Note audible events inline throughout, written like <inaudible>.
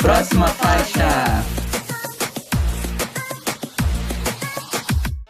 Próxima faixa.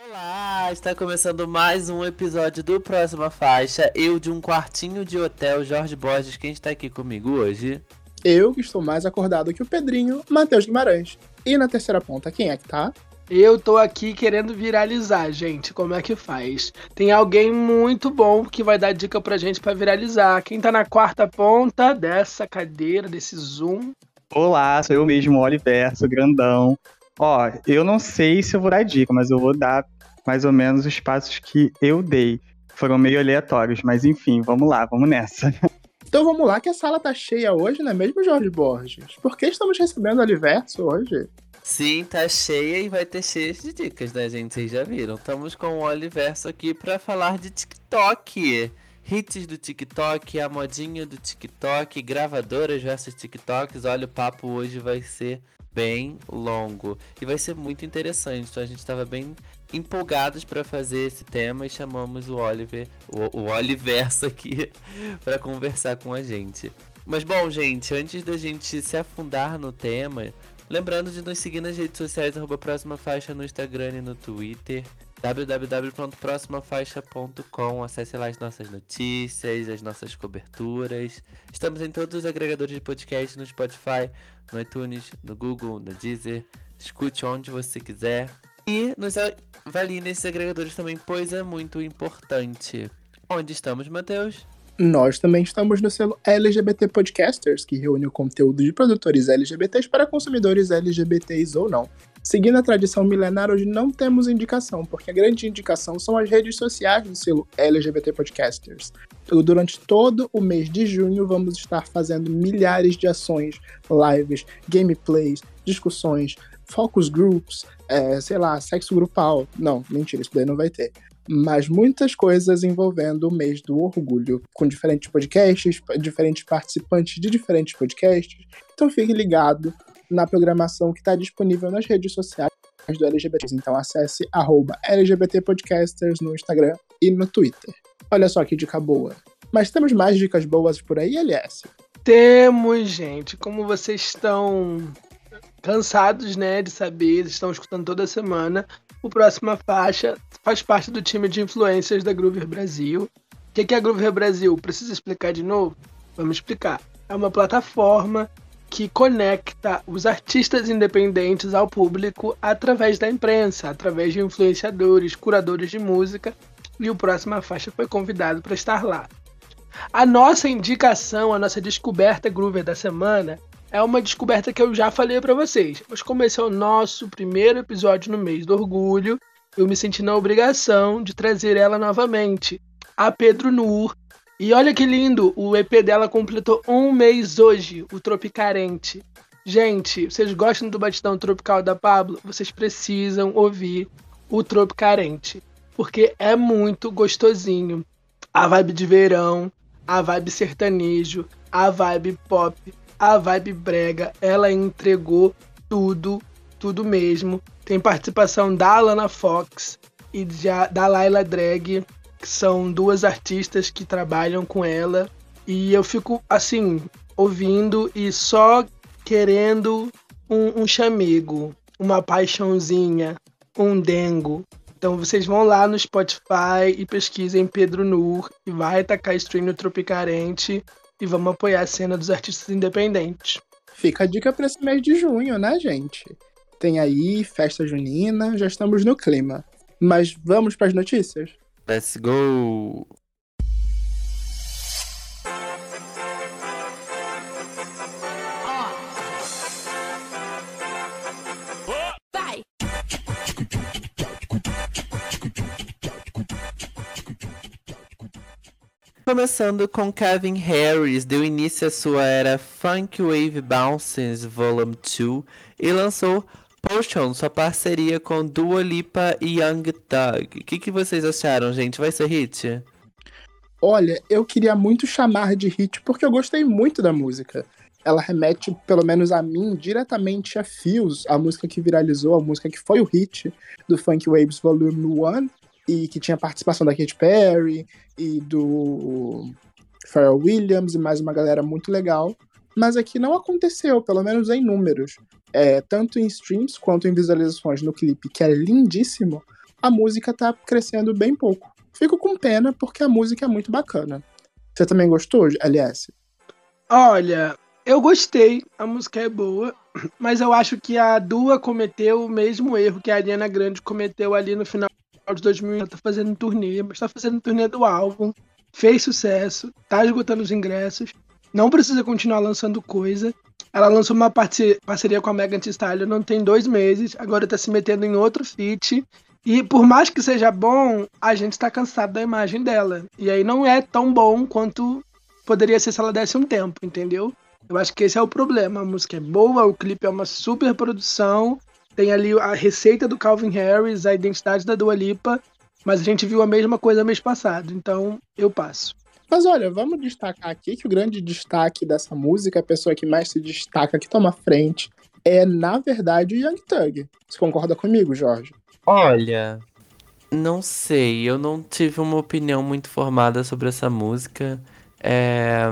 Olá, está começando mais um episódio do Próxima Faixa. Eu de um quartinho de hotel, Jorge Borges, quem está aqui comigo hoje? Eu que estou mais acordado que o Pedrinho, Matheus Guimarães. E na terceira ponta, quem é que tá? Eu tô aqui querendo viralizar, gente. Como é que faz? Tem alguém muito bom que vai dar dica pra gente pra viralizar. Quem tá na quarta ponta dessa cadeira, desse Zoom? Olá, sou eu mesmo, Oliver, sou grandão. Ó, eu não sei se eu vou dar dica, mas eu vou dar mais ou menos os passos que eu dei. Foram meio aleatórios, mas enfim, vamos lá, vamos nessa. <laughs> Então vamos lá, que a sala tá cheia hoje, não é mesmo, Jorge Borges? Por que estamos recebendo o Oliverso hoje? Sim, tá cheia e vai ter cheia de dicas, né, gente? Vocês já viram. Estamos com o Oliverso aqui para falar de TikTok. Hits do TikTok, a modinha do TikTok, gravadoras versus TikToks. Olha, o papo hoje vai ser bem longo e vai ser muito interessante. Então a gente estava bem empolgados para fazer esse tema e chamamos o Oliver, o, o Oliverso aqui <laughs> para conversar com a gente. Mas bom, gente, antes da gente se afundar no tema, lembrando de nos seguir nas redes sociais, arroba Próxima Faixa no Instagram e no Twitter, www.proximafaixa.com, acesse lá as nossas notícias, as nossas coberturas. Estamos em todos os agregadores de podcast, no Spotify, no iTunes, no Google, no Deezer. Escute onde você quiser. E nos avalie nesses agregadores também, pois é muito importante. Onde estamos, Matheus? Nós também estamos no selo LGBT Podcasters, que reúne o conteúdo de produtores LGBTs para consumidores LGBTs ou não. Seguindo a tradição milenar, hoje não temos indicação, porque a grande indicação são as redes sociais do selo LGBT Podcasters. Durante todo o mês de junho, vamos estar fazendo milhares de ações, lives, gameplays, discussões, focus groups, é, sei lá, sexo grupal. Não, mentira, isso daí não vai ter mas muitas coisas envolvendo o mês do orgulho, com diferentes podcasts, diferentes participantes de diferentes podcasts. Então fique ligado na programação que está disponível nas redes sociais do LGBT. Então acesse arroba LGBT Podcasters no Instagram e no Twitter. Olha só que dica boa. Mas temos mais dicas boas por aí, LS? Temos, gente. Como vocês estão cansados, né, de saber, estão escutando toda semana, o Próxima Faixa faz parte do time de influências da Groover Brasil. O que é a Groover Brasil? Precisa explicar de novo? Vamos explicar. É uma plataforma que conecta os artistas independentes ao público através da imprensa, através de influenciadores, curadores de música, e o Próxima Faixa foi convidado para estar lá. A nossa indicação, a nossa descoberta Groover da semana é uma descoberta que eu já falei para vocês. Mas como esse é o nosso primeiro episódio no mês do orgulho, eu me senti na obrigação de trazer ela novamente. A Pedro Nur. E olha que lindo, o EP dela completou um mês hoje, o Tropicarente. Gente, vocês gostam do batidão tropical da Pablo? Vocês precisam ouvir o Tropicarente. Porque é muito gostosinho. A vibe de verão, a vibe sertanejo, a vibe pop, a vibe brega, ela entregou tudo, tudo mesmo. Tem participação da Alana Fox e da Laila Drag, que são duas artistas que trabalham com ela. E eu fico assim, ouvindo e só querendo um, um chamego, uma paixãozinha, um dengo. Então vocês vão lá no Spotify e pesquisem Pedro Nur e vai tacar stream no Tropicarente e vamos apoiar a cena dos artistas independentes. Fica a dica para esse mês de junho, né, gente? Tem aí festa junina, já estamos no clima. Mas vamos para as notícias? Let's go! Começando com Kevin Harris, deu início à sua era Funk Wave Bounces Volume 2 e lançou Potion, sua parceria com Dua Lipa e Young Thug. O que, que vocês acharam, gente? Vai ser hit? Olha, eu queria muito chamar de hit porque eu gostei muito da música. Ela remete, pelo menos a mim, diretamente a Fios, a música que viralizou, a música que foi o hit do Funk Waves Volume 1 e que tinha participação da Katy Perry e do Pharrell Williams e mais uma galera muito legal. Mas aqui não aconteceu, pelo menos em números. É, tanto em streams quanto em visualizações no clipe, que é lindíssimo, a música tá crescendo bem pouco. Fico com pena porque a música é muito bacana. Você também gostou, LS? Olha, eu gostei, a música é boa, <clears throat> mas eu acho que a Dua cometeu o mesmo erro que a Ariana Grande cometeu ali no final de 2000. Ela tá fazendo turnê, mas tá fazendo turnê do álbum, fez sucesso, tá esgotando os ingressos, não precisa continuar lançando coisa. Ela lançou uma parceria com a Megan Thee Stallion não tem dois meses, agora tá se metendo em outro feat. E por mais que seja bom, a gente tá cansado da imagem dela. E aí não é tão bom quanto poderia ser se ela desse um tempo, entendeu? Eu acho que esse é o problema. A música é boa, o clipe é uma super produção, tem ali a receita do Calvin Harris, a identidade da Dua Lipa, mas a gente viu a mesma coisa mês passado, então eu passo. Mas olha, vamos destacar aqui que o grande destaque dessa música, a pessoa que mais se destaca, que toma frente, é, na verdade, o Young Thug. Você concorda comigo, Jorge? Olha, não sei, eu não tive uma opinião muito formada sobre essa música. É,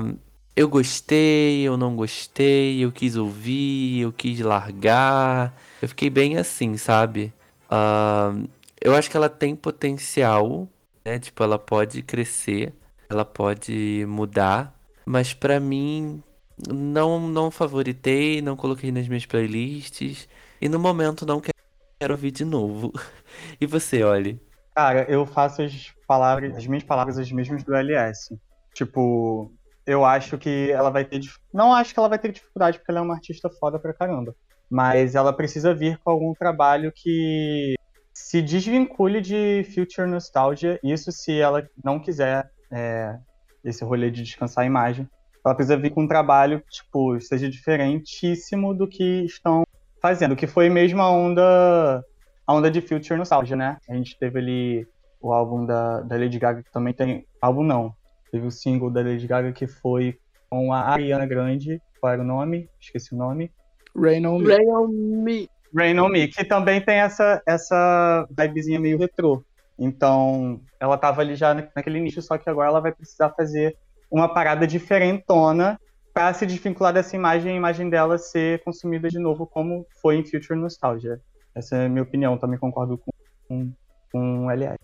eu gostei, eu não gostei, eu quis ouvir, eu quis largar. Eu fiquei bem assim, sabe? Uh, eu acho que ela tem potencial, né? Tipo, ela pode crescer, ela pode mudar, mas para mim não não favoritei, não coloquei nas minhas playlists e no momento não quero ouvir de novo. <laughs> E você, olhe? Cara, eu faço as palavras, as minhas palavras as mesmas do LS. Tipo, eu acho que ela vai ter. Não acho que ela vai ter dificuldade, porque ela é uma artista foda pra caramba. Mas ela precisa vir com algum trabalho que se desvincule de Future Nostalgia. Isso se ela não quiser é, esse rolê de descansar a imagem. Ela precisa vir com um trabalho que, tipo, seja diferentíssimo do que estão fazendo. Que foi mesmo a onda, a onda de Future Nostalgia, né? A gente teve ali o álbum da, da Lady Gaga, que também tem... Álbum não, Teve o single da Lady Gaga que foi com a Ariana Grande. Qual era o nome? Esqueci o nome. Rain on Me. Rain on Me. Rain on Me, que também tem essa, essa vibezinha meio retrô. Então, ela tava ali já naquele nicho, só que agora ela vai precisar fazer uma parada diferentona para se desvincular dessa imagem e a imagem dela ser consumida de novo, como foi em Future Nostalgia. Essa é a minha opinião, também concordo com, com, com o LA.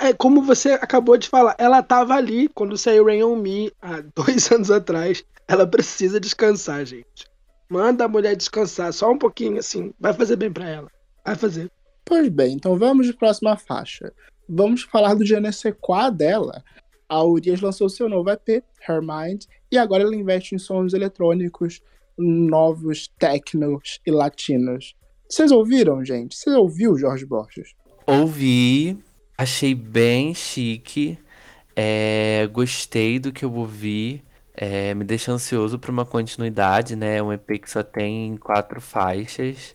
É, como você acabou de falar, ela tava ali quando saiu Rain on Me há <laughs> dois anos atrás. Ela precisa descansar, gente. Manda a mulher descansar só um pouquinho, assim. Vai fazer bem para ela. Vai fazer. Pois bem, então vamos de próxima faixa. Vamos falar do Genesequa dela. A Urias lançou seu novo EP, Her Mind, e agora ela investe em sons eletrônicos novos, technos e latinos. Vocês ouviram, gente? Você ouviu Jorge Borges? Ouvi, Achei bem chique. É, gostei do que eu ouvi. É, me deixa ansioso para uma continuidade, né? Um EP que só tem quatro faixas.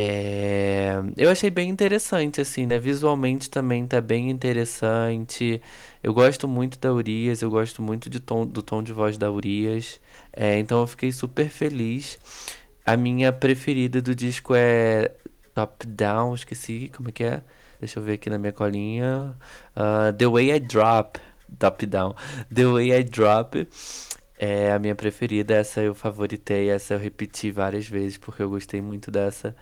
É, eu achei bem interessante, assim, né? Visualmente também tá bem interessante. Eu gosto muito da Urias, eu gosto muito de tom, do tom de voz da Urias. É, então eu fiquei super feliz. A minha preferida do disco é Top Down, esqueci como é que é. Deixa eu ver aqui na minha colinha. Uh, The Way I Drop. Top Down. The Way I Drop é a minha preferida. Essa eu favoritei. Essa eu repeti várias vezes porque eu gostei muito dessa.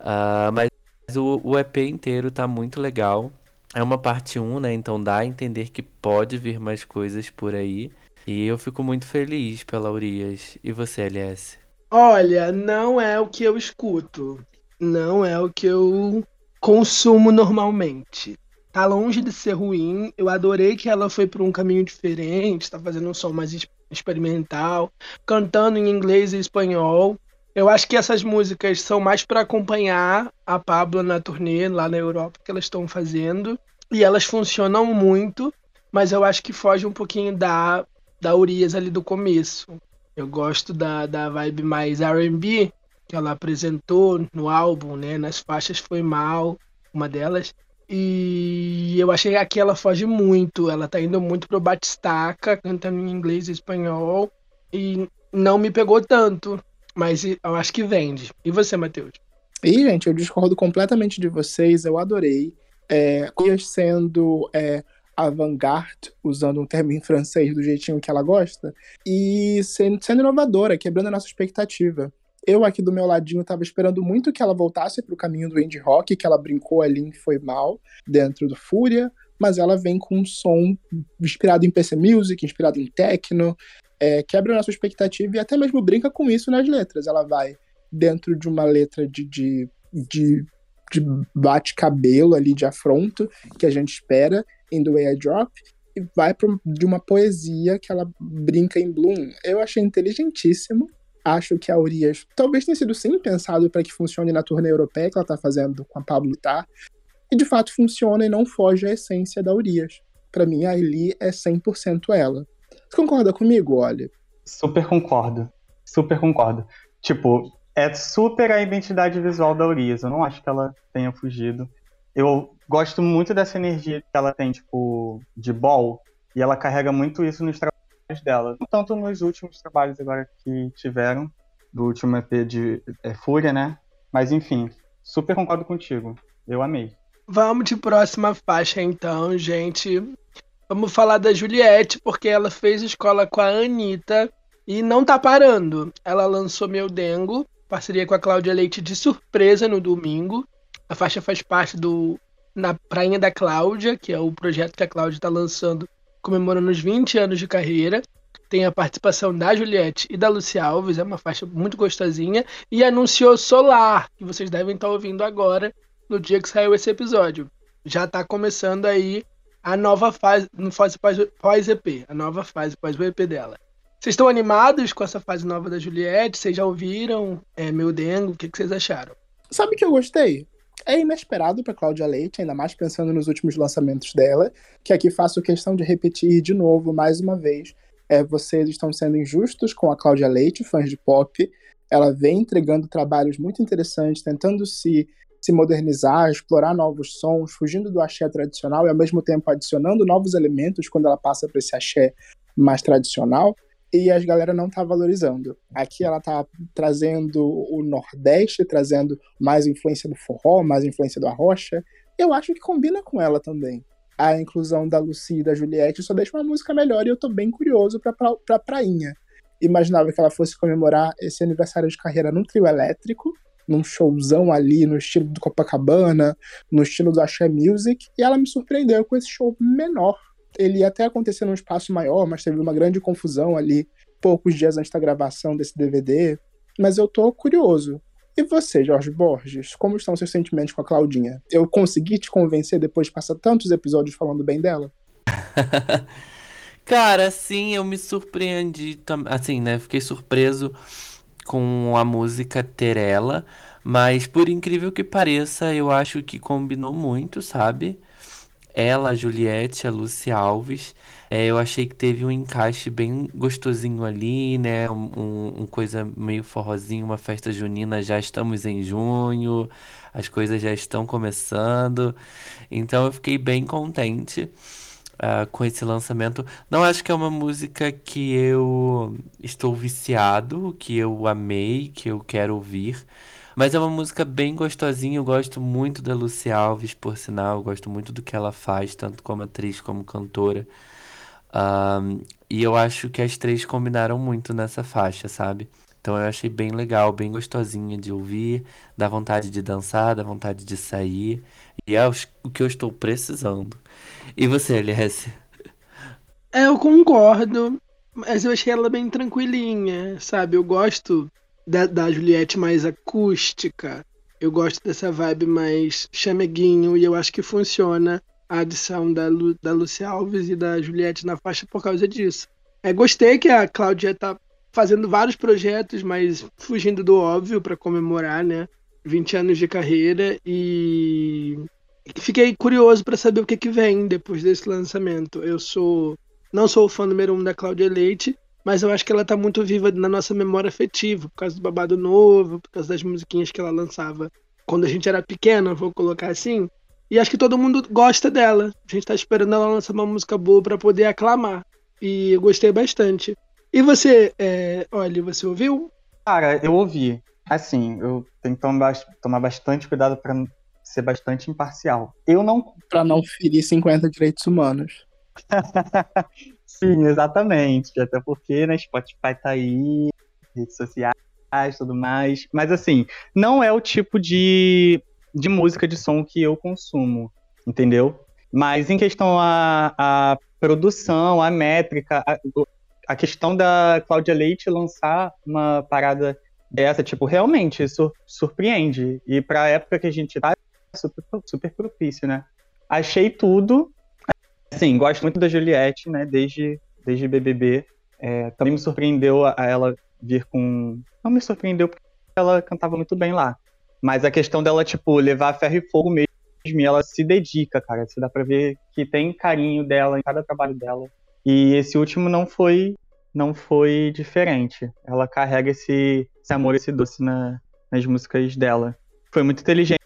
Uh, mas o, o EP inteiro tá muito legal. É uma parte 1, né? Então dá a entender que pode vir mais coisas por aí. E eu fico muito feliz pela Urias. E você, LS? Olha, não é o que eu escuto. Não é o que eu consumo normalmente. Tá longe de ser ruim. Eu adorei que ela foi por um caminho diferente, tá fazendo um som mais experimental, cantando em inglês e espanhol. Eu acho que essas músicas são mais para acompanhar a Pablo na turnê lá na Europa que elas estão fazendo. E elas funcionam muito, mas eu acho que foge um pouquinho da, da Urias ali do começo. Eu gosto da, da vibe mais RB, que ela apresentou no álbum, né? Nas faixas foi mal, uma delas. E eu achei que aqui ela foge muito. Ela tá indo muito pro Batistaca, cantando em inglês e espanhol. E não me pegou tanto. Mas eu acho que vende. E você, Matheus? E, gente, eu discordo completamente de vocês. Eu adorei. É, conhecendo é, avant-garde, usando um termo em francês do jeitinho que ela gosta, e sendo, sendo inovadora, quebrando a nossa expectativa. Eu aqui do meu ladinho estava esperando muito que ela voltasse para o caminho do indie rock, que ela brincou ali e foi mal dentro do Fúria, mas ela vem com um som inspirado em PC Music, inspirado em techno, é, quebra a nossa expectativa e até mesmo brinca com isso nas letras. Ela vai dentro de uma letra de, de, de, de bate-cabelo ali, de afronto, que a gente espera em The Way I Drop, e vai pro, de uma poesia que ela brinca em Bloom. Eu achei inteligentíssimo. Acho que a Urias talvez tenha sido sim pensado para que funcione na turnê europeia que ela está fazendo com a Pablo Tá. E de fato funciona e não foge à essência da Urias. Para mim, a Eli é 100% ela. Você concorda comigo, olha? Super concordo. Super concordo. Tipo, é super a identidade visual da Urias. Eu não acho que ela tenha fugido. Eu gosto muito dessa energia que ela tem, tipo, de ball. E ela carrega muito isso nos trabalhos dela. Não tanto nos últimos trabalhos agora que tiveram, do último EP de é, Fúria, né? Mas enfim, super concordo contigo. Eu amei. Vamos de próxima faixa então, gente. Vamos falar da Juliette, porque ela fez escola com a Anitta e não tá parando. Ela lançou Meu Dengo, parceria com a Cláudia Leite de surpresa no domingo. A faixa faz parte do Na Prainha da Cláudia, que é o projeto que a Cláudia está lançando comemorando os 20 anos de carreira. Tem a participação da Juliette e da Luci Alves, é uma faixa muito gostosinha. E anunciou Solar, que vocês devem estar ouvindo agora, no dia que saiu esse episódio. Já está começando aí a nova fase, no fase pós-EP, a nova fase pós o EP dela. Vocês estão animados com essa fase nova da Juliette? Vocês já ouviram é, Meu Dengo? O que, que vocês acharam? Sabe o que eu gostei? É inesperado para Cláudia Leite, ainda mais pensando nos últimos lançamentos dela, que aqui faço questão de repetir de novo, mais uma vez. É, vocês estão sendo injustos com a Cláudia Leite, fãs de pop. Ela vem entregando trabalhos muito interessantes, tentando se se modernizar, explorar novos sons, fugindo do axé tradicional e ao mesmo tempo adicionando novos elementos quando ela passa para esse axé mais tradicional e as galera não tá valorizando. Aqui ela tá trazendo o Nordeste, trazendo mais influência do forró, mais influência do arrocha. Eu acho que combina com ela também. A inclusão da Lucy e da Juliette só deixa uma música melhor e eu tô bem curioso pra, pra, pra prainha. Imaginava que ela fosse comemorar esse aniversário de carreira num trio elétrico, num showzão ali, no estilo do Copacabana, no estilo do Axé Music, e ela me surpreendeu com esse show menor. Ele ia até acontecer num espaço maior, mas teve uma grande confusão ali, poucos dias antes da gravação desse DVD. Mas eu tô curioso. E você, Jorge Borges, como estão seus sentimentos com a Claudinha? Eu consegui te convencer depois de passar tantos episódios falando bem dela? <laughs> Cara, sim, eu me surpreendi, assim, né? Fiquei surpreso com a música Terela, mas por incrível que pareça, eu acho que combinou muito, sabe? Ela, a Juliette, a Lucy Alves. É, eu achei que teve um encaixe bem gostosinho ali, né? Um, um, um, coisa meio forrozinho, uma festa junina. Já estamos em junho, as coisas já estão começando. Então eu fiquei bem contente uh, com esse lançamento. Não acho que é uma música que eu estou viciado, que eu amei, que eu quero ouvir. Mas é uma música bem gostosinha. Eu gosto muito da Lucy Alves, por sinal. Eu gosto muito do que ela faz, tanto como atriz como cantora. Um, e eu acho que as três combinaram muito nessa faixa, sabe? Então eu achei bem legal, bem gostosinha de ouvir, dá vontade de dançar, dá vontade de sair. E é o que eu estou precisando. E você, Alice? É, eu concordo, mas eu achei ela bem tranquilinha, sabe? Eu gosto da, da Juliette mais acústica, eu gosto dessa vibe mais chameguinho, e eu acho que funciona a adição da, Lu, da Alves e da Juliette na faixa por causa disso. É, gostei que a Cláudia tá fazendo vários projetos, mas fugindo do óbvio para comemorar, né? 20 anos de carreira e fiquei curioso para saber o que, que vem depois desse lançamento. Eu sou não sou o fã número um da Cláudia Leite, mas eu acho que ela tá muito viva na nossa memória afetiva, por causa do Babado Novo, por causa das musiquinhas que ela lançava quando a gente era pequena, vou colocar assim. E acho que todo mundo gosta dela. A gente tá esperando ela lançar uma música boa para poder aclamar. E eu gostei bastante. E você, é... olha, você ouviu? Cara, eu ouvi. Assim, eu tenho que tomar, bastante cuidado para ser bastante imparcial. Eu não. Para não ferir 50 direitos humanos. <laughs> Sim, exatamente. Até porque, né, Spotify tá aí, redes sociais, tudo mais. Mas assim, não é o tipo de, de música de som que eu consumo, entendeu? Mas em questão a, a produção, a métrica, a, a questão da Cláudia Leite lançar uma parada dessa, tipo, realmente isso surpreende. E pra época que a gente tá, é super, super propício, né? Achei tudo. Assim, gosto muito da Juliette, né? Desde, desde BBB. É, também me surpreendeu a, a ela vir com. Não me surpreendeu porque ela cantava muito bem lá. Mas a questão dela, tipo, levar ferro e fogo mesmo, e ela se dedica, cara. Você dá pra ver que tem carinho dela em cada trabalho dela. E esse último não foi não foi diferente. Ela carrega esse, esse amor, esse doce na, nas músicas dela. Foi muito inteligente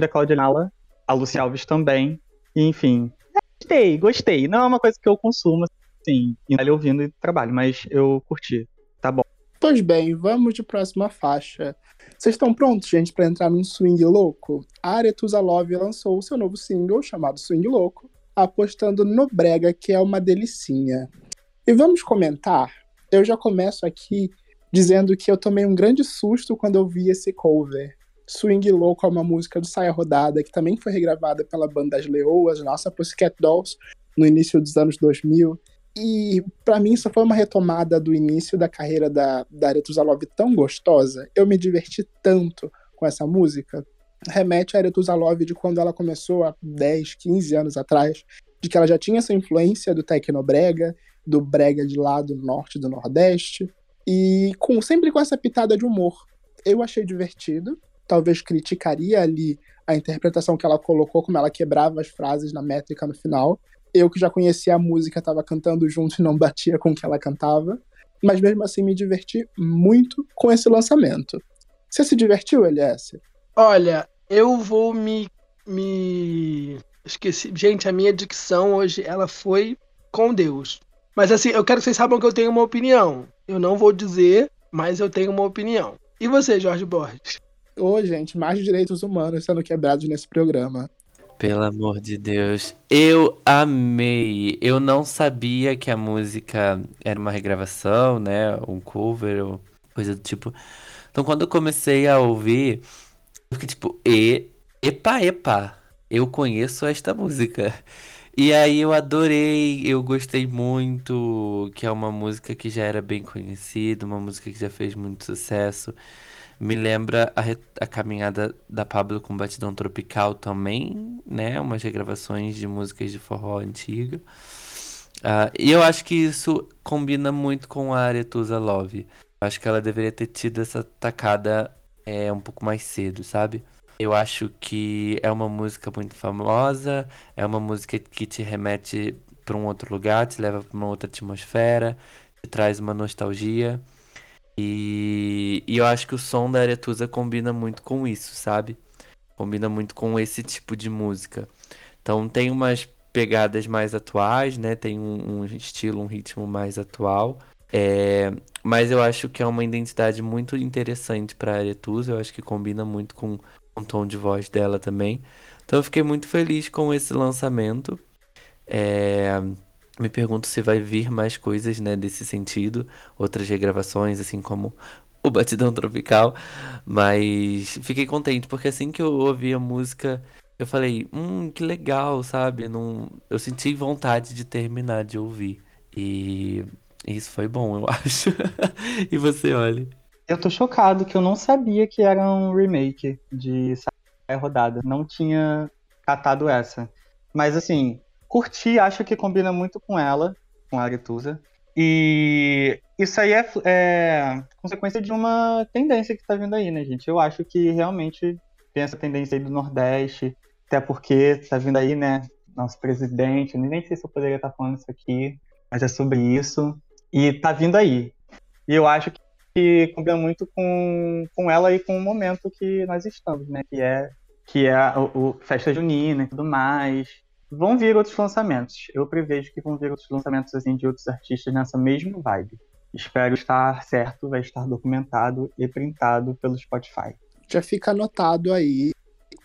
da Claudia Nala, a Lucy Alves também. E, enfim, gostei, gostei. Não é uma coisa que eu consumo, assim, e ouvindo e trabalho, mas eu curti. Tá bom. Pois bem, vamos de próxima faixa. Vocês estão prontos, gente, para entrar num swing louco? A Aretusa Love lançou o seu novo single, chamado Swing Louco, apostando no brega, que é uma delicinha. E vamos comentar. Eu já começo aqui dizendo que eu tomei um grande susto quando eu vi esse cover. Swing Louco é uma música do Saia Rodada, que também foi regravada pela banda As Leoas, nossa Pussycat Dolls, no início dos anos 2000. E para mim isso foi uma retomada do início da carreira da, da Aretusa Love tão gostosa. Eu me diverti tanto com essa música. Remete a Aretusa Love de quando ela começou há 10, 15 anos atrás, de que ela já tinha essa influência do Tecnobrega, do brega de lá do norte do nordeste e com sempre com essa pitada de humor. Eu achei divertido, talvez criticaria ali a interpretação que ela colocou, como ela quebrava as frases na métrica no final. Eu que já conhecia a música, estava cantando junto e não batia com o que ela cantava, mas mesmo assim me diverti muito com esse lançamento. Você se divertiu, LS? Olha, eu vou me me esqueci, gente, a minha dicção hoje ela foi com Deus. Mas assim, eu quero que vocês saibam que eu tenho uma opinião. Eu não vou dizer, mas eu tenho uma opinião. E você, Jorge Borges? Ô, gente, mais direitos humanos sendo quebrados nesse programa. Pelo amor de Deus. Eu amei. Eu não sabia que a música era uma regravação, né? Um cover ou coisa do tipo. Então, quando eu comecei a ouvir, fiquei tipo, e, epa, epa, eu conheço esta música. E aí eu adorei, eu gostei muito, que é uma música que já era bem conhecida, uma música que já fez muito sucesso. Me lembra a, a caminhada da Pablo com Batidão Tropical também, né? Umas regravações de músicas de forró antiga. Uh, e eu acho que isso combina muito com a Aretusa Love. Acho que ela deveria ter tido essa tacada é, um pouco mais cedo, sabe? Eu acho que é uma música muito famosa, é uma música que te remete para um outro lugar, te leva para uma outra atmosfera, te traz uma nostalgia. E, e eu acho que o som da Aretusa combina muito com isso, sabe? Combina muito com esse tipo de música. Então tem umas pegadas mais atuais, né? Tem um, um estilo, um ritmo mais atual. É, mas eu acho que é uma identidade muito interessante para a Aretusa. Eu acho que combina muito com o tom de voz dela também. Então eu fiquei muito feliz com esse lançamento. É... Me pergunto se vai vir mais coisas, né, desse sentido, outras regravações, assim como o Batidão Tropical, mas fiquei contente porque assim que eu ouvi a música, eu falei, hum, que legal, sabe? Não... Eu senti vontade de terminar de ouvir. E isso foi bom, eu <laughs> acho. e você, olha. Eu tô chocado que eu não sabia que era um remake de Saia Rodada. Não tinha catado essa. Mas assim, curti, acho que combina muito com ela, com a Aretusa. E isso aí é, é, consequência de uma tendência que tá vindo aí, né, gente? Eu acho que realmente tem essa tendência aí do Nordeste, até porque tá vindo aí, né, nosso presidente, nem sei se eu poderia estar falando isso aqui, mas é sobre isso. E tá vindo aí. E eu acho que que combina muito com, com ela e com o momento que nós estamos, né? Que é, que é o, o festa junina e tudo mais. Vão vir outros lançamentos. Eu prevejo que vão vir outros lançamentos assim, de outros artistas nessa mesma vibe. Espero estar certo, vai estar documentado e printado pelo Spotify. Já fica anotado aí.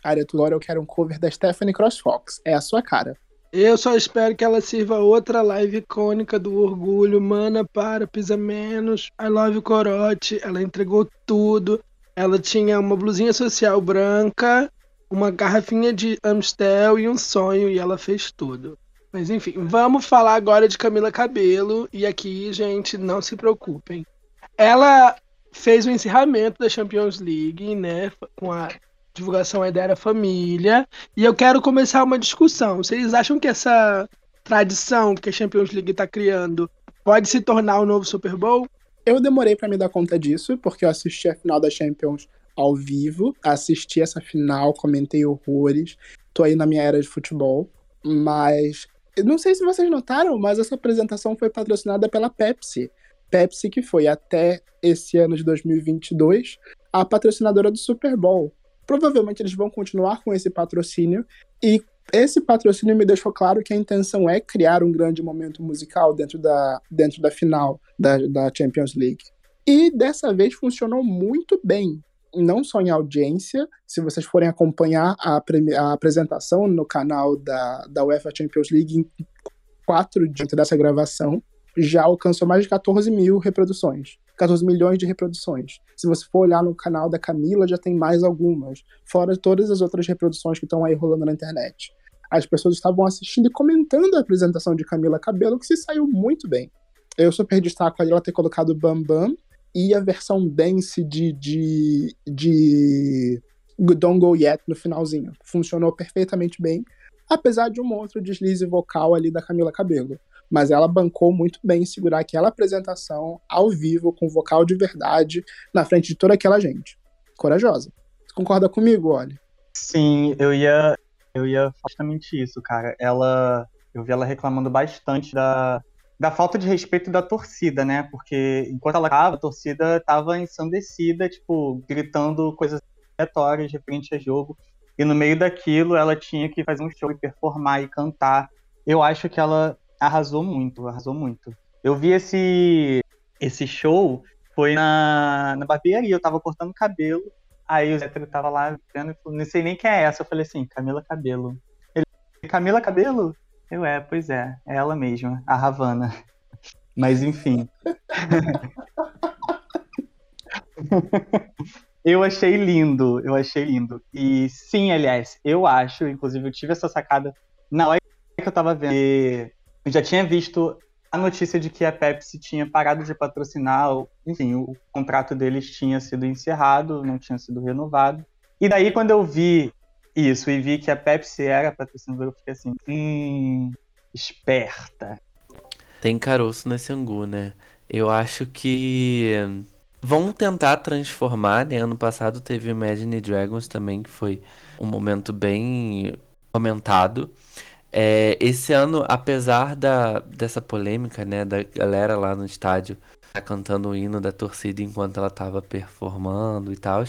Área agora eu quero um cover da Stephanie Crossfox. É a sua cara. Eu só espero que ela sirva outra live icônica do orgulho. Mana, para, pisa menos. I love Corote. Ela entregou tudo. Ela tinha uma blusinha social branca, uma garrafinha de Amstel e um sonho, e ela fez tudo. Mas enfim, vamos falar agora de Camila Cabelo. E aqui, gente, não se preocupem. Ela fez o encerramento da Champions League, né? Com a divulgação aí da Família. E eu quero começar uma discussão. Vocês acham que essa tradição que a Champions League está criando pode se tornar o novo Super Bowl? Eu demorei para me dar conta disso, porque eu assisti a final da Champions ao vivo, assisti essa final, comentei horrores, tô aí na minha era de futebol, mas não sei se vocês notaram, mas essa apresentação foi patrocinada pela Pepsi. Pepsi que foi até esse ano de 2022 a patrocinadora do Super Bowl provavelmente eles vão continuar com esse patrocínio e esse patrocínio me deixou claro que a intenção é criar um grande momento musical dentro da, dentro da final da, da Champions League. E dessa vez funcionou muito bem, não só em audiência, se vocês forem acompanhar a, a apresentação no canal da, da UEFA Champions League em quatro dias dessa gravação, já alcançou mais de 14 mil reproduções. 14 milhões de reproduções. Se você for olhar no canal da Camila, já tem mais algumas, fora todas as outras reproduções que estão aí rolando na internet. As pessoas estavam assistindo e comentando a apresentação de Camila Cabelo, que se saiu muito bem. Eu super destaco ela ter colocado Bam Bam e a versão dance de, de, de Don't Go Yet no finalzinho. Funcionou perfeitamente bem, apesar de um outro deslize vocal ali da Camila Cabelo mas ela bancou muito bem segurar aquela apresentação ao vivo, com vocal de verdade, na frente de toda aquela gente. Corajosa. Você concorda comigo, Oli? Sim, eu ia, eu ia justamente isso, cara. Ela, eu vi ela reclamando bastante da, da falta de respeito da torcida, né? Porque enquanto ela tava, a torcida tava ensandecida, tipo, gritando coisas aleatórias referente a jogo. E no meio daquilo, ela tinha que fazer um show e performar e cantar. Eu acho que ela arrasou muito, arrasou muito. Eu vi esse, esse show, foi na, na barbearia, eu tava cortando cabelo, aí o Zé tava lá vendo não sei nem quem é essa. Eu falei assim, Camila Cabelo. Ele, Camila Cabelo? Eu, é, pois é, é ela mesma, a Havana. <laughs> Mas enfim. <laughs> eu achei lindo, eu achei lindo. E sim, aliás, eu acho, inclusive eu tive essa sacada na hora que eu tava vendo eu já tinha visto a notícia de que a Pepsi tinha parado de patrocinar, enfim, o contrato deles tinha sido encerrado, não tinha sido renovado. E daí, quando eu vi isso e vi que a Pepsi era patrocinadora, eu fiquei assim, hum, esperta. Tem caroço nesse angu, né? Eu acho que vão tentar transformar, né? Ano passado teve Imagine Dragons também, que foi um momento bem comentado. É, esse ano, apesar da, dessa polêmica, né, da galera lá no estádio tá cantando o hino da torcida enquanto ela tava performando e tal,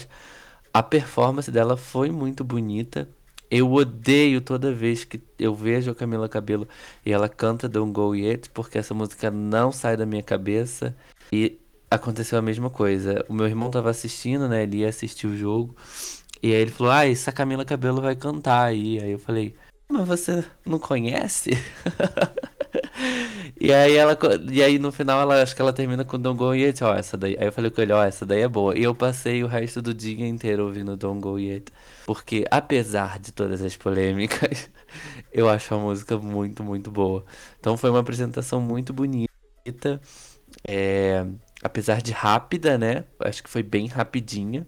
a performance dela foi muito bonita. Eu odeio toda vez que eu vejo a Camila Cabelo e ela canta Don't Go Yet, porque essa música não sai da minha cabeça. E aconteceu a mesma coisa. O meu irmão tava assistindo, né? Ele ia assistir o jogo. E aí ele falou: Ah, essa Camila Cabelo vai cantar aí. Aí eu falei: mas você não conhece? <laughs> e aí ela e aí no final ela acho que ela termina com Don't Go Yet, ó, essa daí. Aí eu falei com ele, ó, essa daí é boa. E eu passei o resto do dia inteiro ouvindo Don't Go Yet, porque apesar de todas as polêmicas, <laughs> eu acho a música muito, muito boa. Então foi uma apresentação muito bonita. É, apesar de rápida, né? Acho que foi bem rapidinha.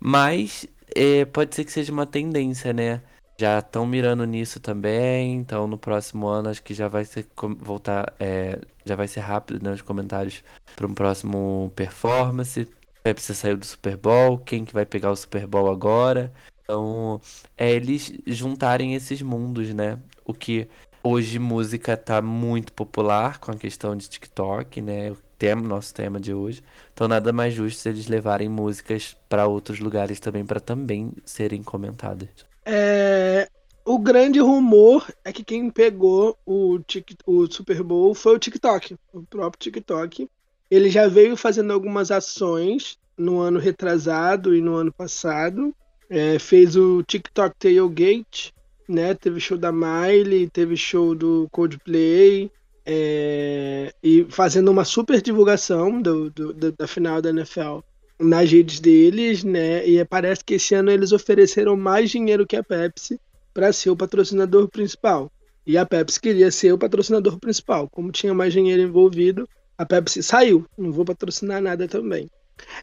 Mas é, pode ser que seja uma tendência, né? Já estão mirando nisso também, então no próximo ano acho que já vai ser voltar, é, já vai ser rápido né, os comentários para um próximo performance. Pepsi saiu do Super Bowl, quem que vai pegar o Super Bowl agora? Então, é eles juntarem esses mundos, né? O que hoje música tá muito popular com a questão de TikTok, né? O tema, nosso tema de hoje. Então, nada mais justo eles levarem músicas para outros lugares também para também serem comentadas. É, o grande rumor é que quem pegou o, o Super Bowl foi o TikTok, o próprio TikTok. Ele já veio fazendo algumas ações no ano retrasado e no ano passado. É, fez o TikTok Tailgate, né? Teve show da Miley, teve show do Coldplay, é, e fazendo uma super divulgação do, do, do, da final da NFL nas redes deles, né? E parece que esse ano eles ofereceram mais dinheiro que a Pepsi para ser o patrocinador principal. E a Pepsi queria ser o patrocinador principal. Como tinha mais dinheiro envolvido, a Pepsi saiu. Não vou patrocinar nada também.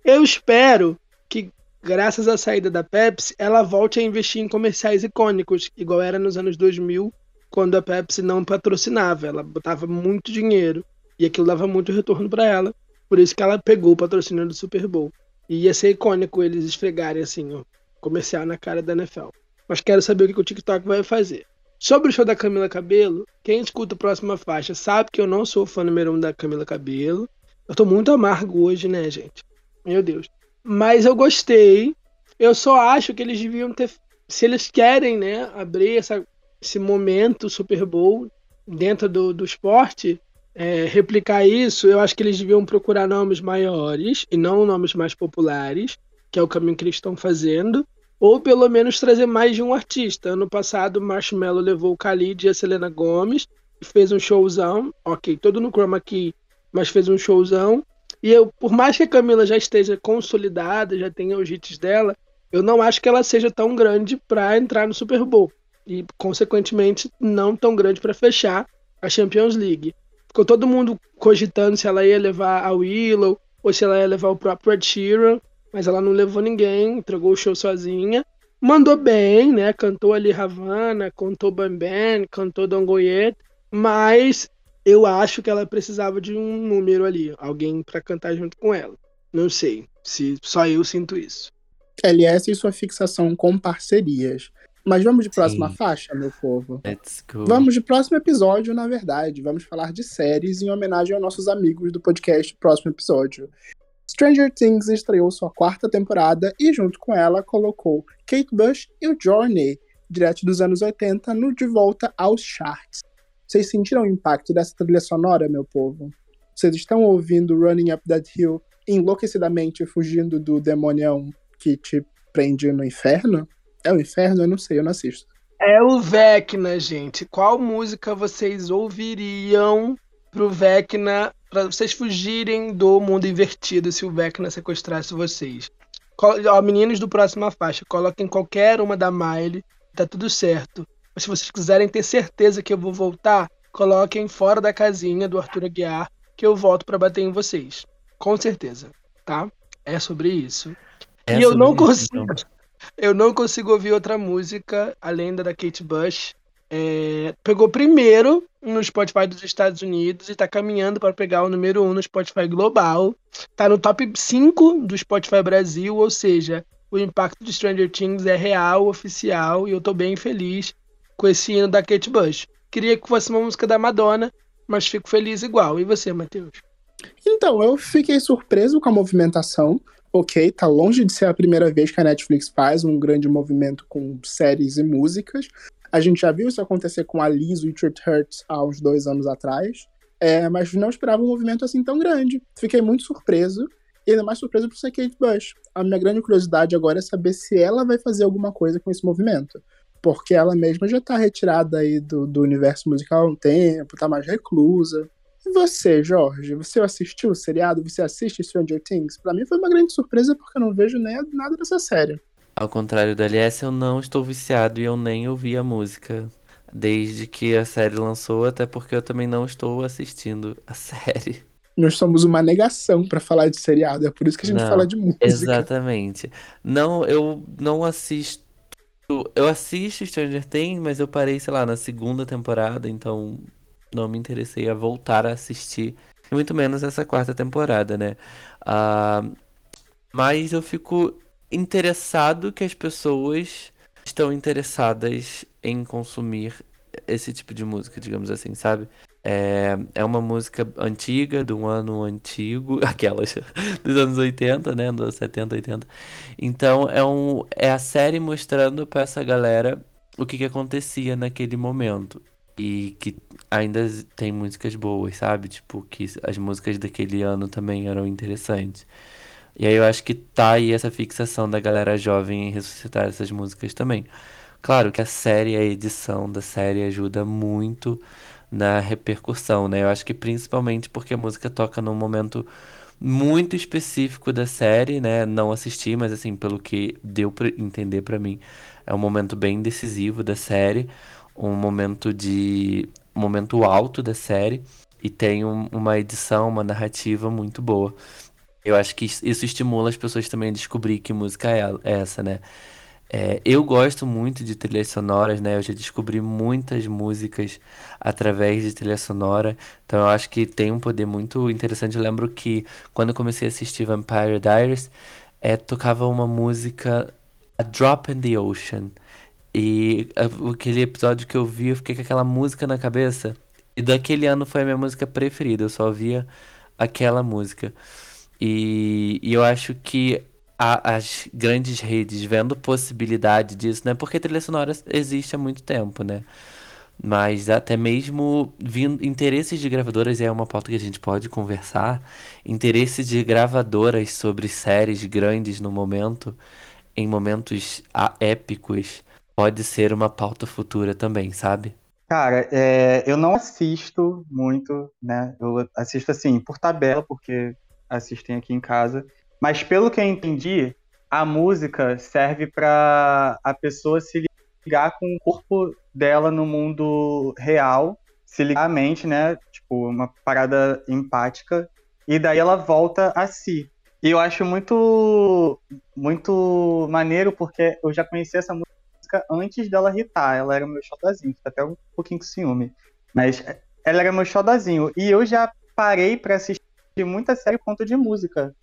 Eu espero que, graças à saída da Pepsi, ela volte a investir em comerciais icônicos, igual era nos anos 2000, quando a Pepsi não patrocinava. Ela botava muito dinheiro e aquilo dava muito retorno para ela. Por isso que ela pegou o patrocínio do Super Bowl. E ia ser icônico eles esfregarem assim, ó, comercial na cara da NFL. Mas quero saber o que o TikTok vai fazer. Sobre o show da Camila Cabelo, quem escuta a próxima faixa sabe que eu não sou fã número um da Camila Cabelo. Eu tô muito amargo hoje, né, gente? Meu Deus. Mas eu gostei. Eu só acho que eles deviam ter. Se eles querem, né, abrir essa, esse momento Super Bowl dentro do, do esporte, é, replicar isso, eu acho que eles deviam procurar nomes maiores e não nomes mais populares, que é o caminho que eles estão fazendo ou pelo menos trazer mais de um artista. Ano passado, Marshmello levou o Khalid e a Selena Gomes e fez um showzão, ok, todo no chroma key, mas fez um showzão. E eu, por mais que a Camila já esteja consolidada, já tenha os hits dela, eu não acho que ela seja tão grande para entrar no Super Bowl e, consequentemente, não tão grande para fechar a Champions League. Ficou todo mundo cogitando se ela ia levar a Willow ou se ela ia levar o próprio Ed mas ela não levou ninguém, entregou o show sozinha. Mandou bem, né? Cantou ali Havana, cantou Bam Bam, cantou Don't Go Yet, mas eu acho que ela precisava de um número ali, alguém para cantar junto com ela. Não sei se só eu sinto isso. LS e sua fixação com parcerias. Mas vamos de próxima Sim. faixa, meu povo. Let's go. Vamos de próximo episódio, na verdade. Vamos falar de séries em homenagem aos nossos amigos do podcast Próximo Episódio. Stranger Things estreou sua quarta temporada e, junto com ela, colocou Kate Bush e o Journey, direto dos anos 80, no De Volta aos Charts. Vocês sentiram o impacto dessa trilha sonora, meu povo? Vocês estão ouvindo Running Up That Hill enlouquecidamente fugindo do demonião que te prende no inferno? É o inferno? Eu não sei, eu não assisto. É o Vecna, gente. Qual música vocês ouviriam pro Vecna para vocês fugirem do mundo invertido se o Vecna sequestrasse vocês. Ó, meninos do próxima faixa, coloquem qualquer uma da Miley, tá tudo certo. Mas se vocês quiserem ter certeza que eu vou voltar, coloquem fora da casinha do Arthur Aguiar, que eu volto para bater em vocês. Com certeza, tá? É sobre isso. É e eu não consigo. Então. Eu não consigo ouvir outra música além da da Kate Bush. É, pegou primeiro no Spotify dos Estados Unidos e está caminhando para pegar o número 1 um no Spotify global. Está no top 5 do Spotify Brasil, ou seja, o impacto de Stranger Things é real, oficial, e eu estou bem feliz com esse hino da Kate Bush. Queria que fosse uma música da Madonna, mas fico feliz igual. E você, Matheus? Então, eu fiquei surpreso com a movimentação. Ok, tá longe de ser a primeira vez que a Netflix faz um grande movimento com séries e músicas, a gente já viu isso acontecer com a Liz Richard Hurts há uns dois anos atrás, é, mas não esperava um movimento assim tão grande. Fiquei muito surpreso, e ainda mais surpreso por ser Kate Bush. A minha grande curiosidade agora é saber se ela vai fazer alguma coisa com esse movimento. Porque ela mesma já tá retirada aí do, do universo musical há um tempo, tá mais reclusa. E você, Jorge, você assistiu o seriado? Você assiste Stranger Things? Para mim foi uma grande surpresa porque eu não vejo nem nada dessa série. Ao contrário do LS, eu não estou viciado e eu nem ouvi a música desde que a série lançou, até porque eu também não estou assistindo a série. Nós somos uma negação para falar de seriado, é por isso que a gente não, fala de música. Exatamente. Não, eu não assisto. Eu assisto Stranger Things, mas eu parei, sei lá, na segunda temporada, então não me interessei a voltar a assistir. Muito menos essa quarta temporada, né? Uh, mas eu fico interessado que as pessoas estão interessadas em consumir esse tipo de música, digamos assim, sabe? É, é uma música antiga, de um ano antigo, <laughs> aquelas dos anos 80, né? Dos 70, 80. Então é, um, é a série mostrando para essa galera o que, que acontecia naquele momento. E que ainda tem músicas boas, sabe? Tipo, que as músicas daquele ano também eram interessantes. E aí eu acho que tá aí essa fixação da galera jovem em ressuscitar essas músicas também. Claro que a série, a edição da série ajuda muito na repercussão, né? Eu acho que principalmente porque a música toca num momento muito específico da série, né? Não assisti, mas assim, pelo que deu pra entender pra mim, é um momento bem decisivo da série, um momento de um momento alto da série e tem um- uma edição, uma narrativa muito boa. Eu acho que isso estimula as pessoas também a descobrir que música é é essa, né? É, eu gosto muito de trilhas sonoras, né? Eu já descobri muitas músicas através de trilha sonora, então eu acho que tem um poder muito interessante. Eu lembro que quando eu comecei a assistir Vampire Diaries, é, tocava uma música A Drop in the Ocean. E aquele episódio que eu vi, eu fiquei com aquela música na cabeça. E daquele ano foi a minha música preferida, eu só ouvia aquela música. E, e eu acho que a- as grandes redes vendo possibilidade disso, né? Porque trilha sonora existe há muito tempo, né? Mas até mesmo vindo interesses de gravadoras é uma pauta que a gente pode conversar. Interesses de gravadoras sobre séries grandes no momento, em momentos épicos, pode ser uma pauta futura também, sabe? Cara, é, eu não assisto muito, né? Eu assisto assim, por tabela, porque assistem aqui em casa. Mas pelo que eu entendi, a música serve para a pessoa se ligar com o corpo dela no mundo real, se ligar à mente, né? Tipo, uma parada empática, e daí ela volta a si. E eu acho muito, muito maneiro, porque eu já conheci essa música antes dela irritar. Ela era meu xodozinho, fica até um pouquinho com ciúme. Mas ela era meu xodozinho. E eu já parei pra assistir muita série conta de música.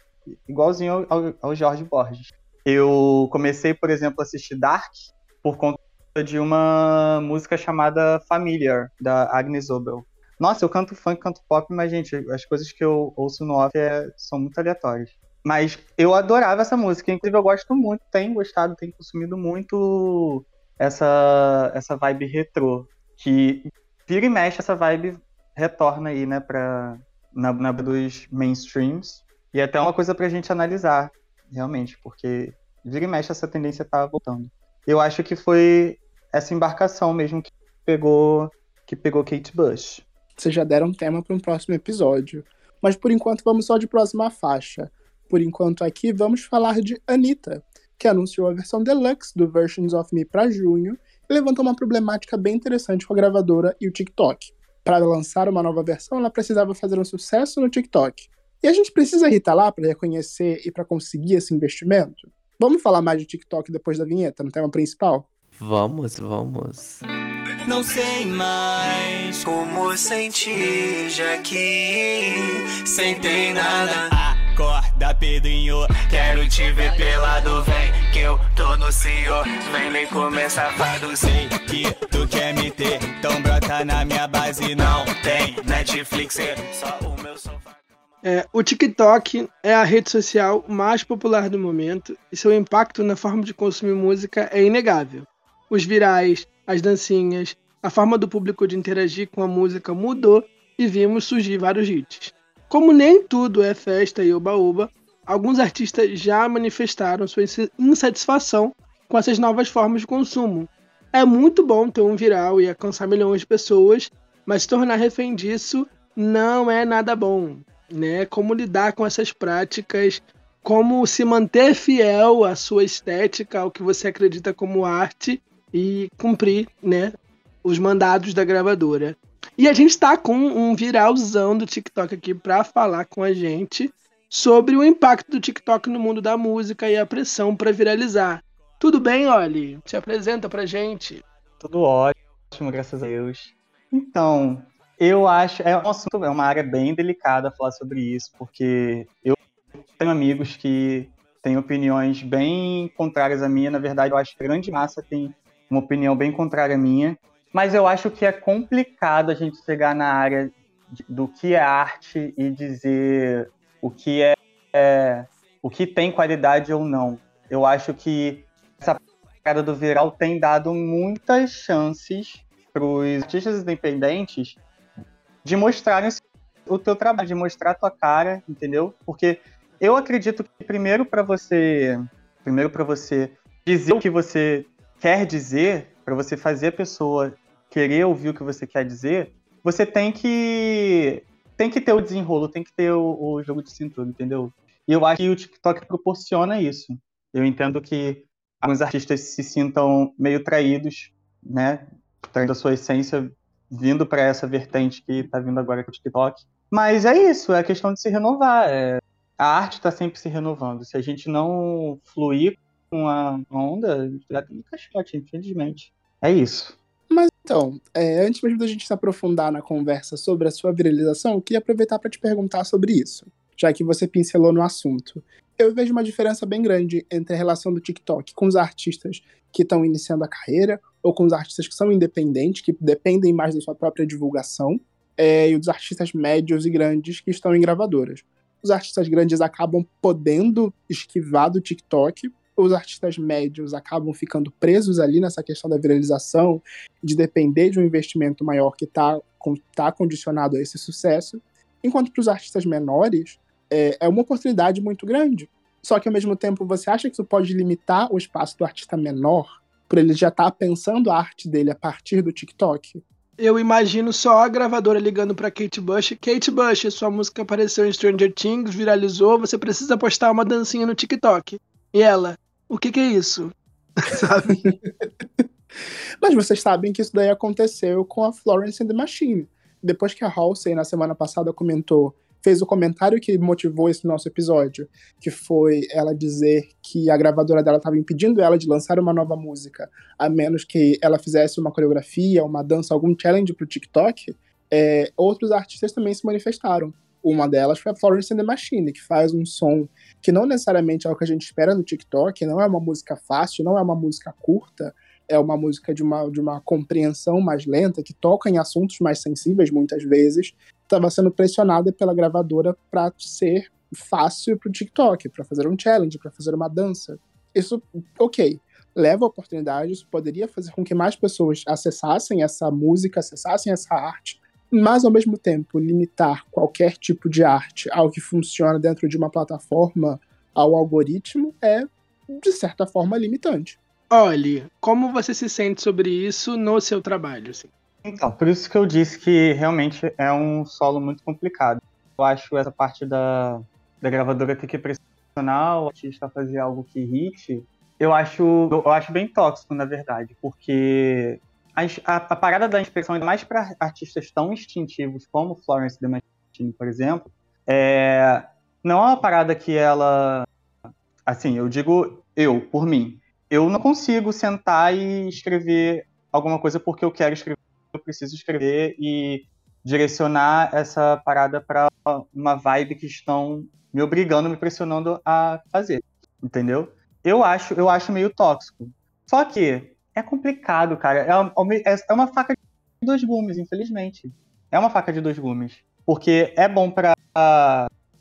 Igualzinho ao, ao, ao Jorge Borges. Eu comecei, por exemplo, a assistir Dark por conta de uma música chamada Familiar, da Agnes Obel. Nossa, eu canto funk, canto pop, mas, gente, as coisas que eu ouço no off é- são muito aleatórias. Mas eu adorava essa música, inclusive eu gosto muito, tenho gostado, tenho consumido muito essa, essa vibe retrô. Que vira e mexe, essa vibe retorna aí, né, pra, na, na dos mainstreams. E é até uma coisa pra gente analisar, realmente, porque vira e mexe essa tendência tá voltando. Eu acho que foi essa embarcação mesmo que pegou que pegou Kate Bush. Vocês já deram tema para um próximo episódio. Mas por enquanto vamos só de próxima faixa. Por enquanto aqui vamos falar de Anitta, que anunciou a versão deluxe do Versions of Me para junho e levantou uma problemática bem interessante com a gravadora e o TikTok. Para lançar uma nova versão, ela precisava fazer um sucesso no TikTok. E a gente precisa irritar lá para reconhecer e para conseguir esse investimento? Vamos falar mais de TikTok depois da vinheta, no tema principal? Vamos, vamos. Não sei mais como sentir, já que sem ter nada. Acorda, Pedrinho, quero te ver pelado, vem que eu tô no senhor. Vem nem comer safado, sei que tu quer me ter, então brota na minha base, não tem Netflix, é só o meu sofá. É, o TikTok é a rede social mais popular do momento e seu impacto na forma de consumir música é inegável. Os virais, as dancinhas, a forma do público de interagir com a música mudou e vimos surgir vários hits. Como nem tudo é festa e oba-oba, alguns artistas já manifestaram sua insa- insatisfação com essas novas formas de consumo. É muito bom ter um viral e alcançar milhões de pessoas, mas se tornar refém disso não é nada bom né? Como lidar com essas práticas, como se manter fiel à sua estética, ao que você acredita como arte e cumprir, né, os mandados da gravadora. E a gente está com um viralzão do TikTok aqui para falar com a gente sobre o impacto do TikTok no mundo da música e a pressão para viralizar. Tudo bem, Oli? Se apresenta pra gente. Tudo ótimo, graças a Deus. Então, eu acho. É um assunto, é uma área bem delicada falar sobre isso, porque eu tenho amigos que têm opiniões bem contrárias à minha. Na verdade, eu acho que a grande massa tem uma opinião bem contrária à minha. Mas eu acho que é complicado a gente chegar na área do que é arte e dizer o que é, é o que tem qualidade ou não. Eu acho que essa parada do viral tem dado muitas chances para os artistas independentes de mostrarem o teu trabalho, de mostrar a tua cara, entendeu? Porque eu acredito que primeiro para você, primeiro para você dizer o que você quer dizer, para você fazer a pessoa querer ouvir o que você quer dizer, você tem que tem que ter o desenrolo, tem que ter o, o jogo de cintura, entendeu? E eu acho que o TikTok proporciona isso. Eu entendo que alguns artistas se sintam meio traídos, né? Traindo a sua essência, vindo para essa vertente que está vindo agora com o TikTok. Mas é isso, é questão de se renovar. É... A arte está sempre se renovando. Se a gente não fluir com a onda, já tem um caixote, infelizmente. É isso. Então, é, antes mesmo da gente se aprofundar na conversa sobre a sua viralização, eu queria aproveitar para te perguntar sobre isso, já que você pincelou no assunto. Eu vejo uma diferença bem grande entre a relação do TikTok com os artistas que estão iniciando a carreira, ou com os artistas que são independentes, que dependem mais da sua própria divulgação, é, e os artistas médios e grandes que estão em gravadoras. Os artistas grandes acabam podendo esquivar do TikTok os artistas médios acabam ficando presos ali nessa questão da viralização, de depender de um investimento maior que está tá condicionado a esse sucesso, enquanto para os artistas menores é, é uma oportunidade muito grande. Só que ao mesmo tempo, você acha que isso pode limitar o espaço do artista menor, por ele já estar tá pensando a arte dele a partir do TikTok? Eu imagino só a gravadora ligando para Kate Bush. Kate Bush, sua música apareceu em Stranger Things, viralizou, você precisa postar uma dancinha no TikTok. E ela, o que, que é isso? <laughs> Sabe? Mas vocês sabem que isso daí aconteceu com a Florence and the Machine. Depois que a Halsey, na semana passada, comentou, fez o comentário que motivou esse nosso episódio, que foi ela dizer que a gravadora dela estava impedindo ela de lançar uma nova música, a menos que ela fizesse uma coreografia, uma dança, algum challenge pro TikTok, é, outros artistas também se manifestaram. Uma delas foi a Florence and the Machine, que faz um som que não necessariamente é o que a gente espera no TikTok, não é uma música fácil, não é uma música curta, é uma música de uma, de uma compreensão mais lenta, que toca em assuntos mais sensíveis muitas vezes, estava sendo pressionada pela gravadora para ser fácil para o TikTok, para fazer um challenge, para fazer uma dança. Isso, ok, leva a oportunidade, isso poderia fazer com que mais pessoas acessassem essa música, acessassem essa arte, mas ao mesmo tempo limitar qualquer tipo de arte ao que funciona dentro de uma plataforma, ao algoritmo, é de certa forma limitante. Olhe, como você se sente sobre isso no seu trabalho? Assim? Então, por isso que eu disse que realmente é um solo muito complicado. Eu acho essa parte da, da gravadora ter que pressionar o artista a fazer algo que hit, eu acho, eu acho bem tóxico, na verdade, porque a, a, parada da inspiração, ainda mais para artistas tão instintivos como Florence The Machine, por exemplo, é, não é uma parada que ela. Assim, eu digo eu, por mim. Eu não consigo sentar e escrever alguma coisa porque eu quero escrever, eu preciso escrever e direcionar essa parada para uma vibe que estão me obrigando, me pressionando a fazer, entendeu? Eu acho, eu acho meio tóxico. Só que é complicado, cara. É uma, é, é uma faca de dois gumes, infelizmente. É uma faca de dois gumes. Porque é bom para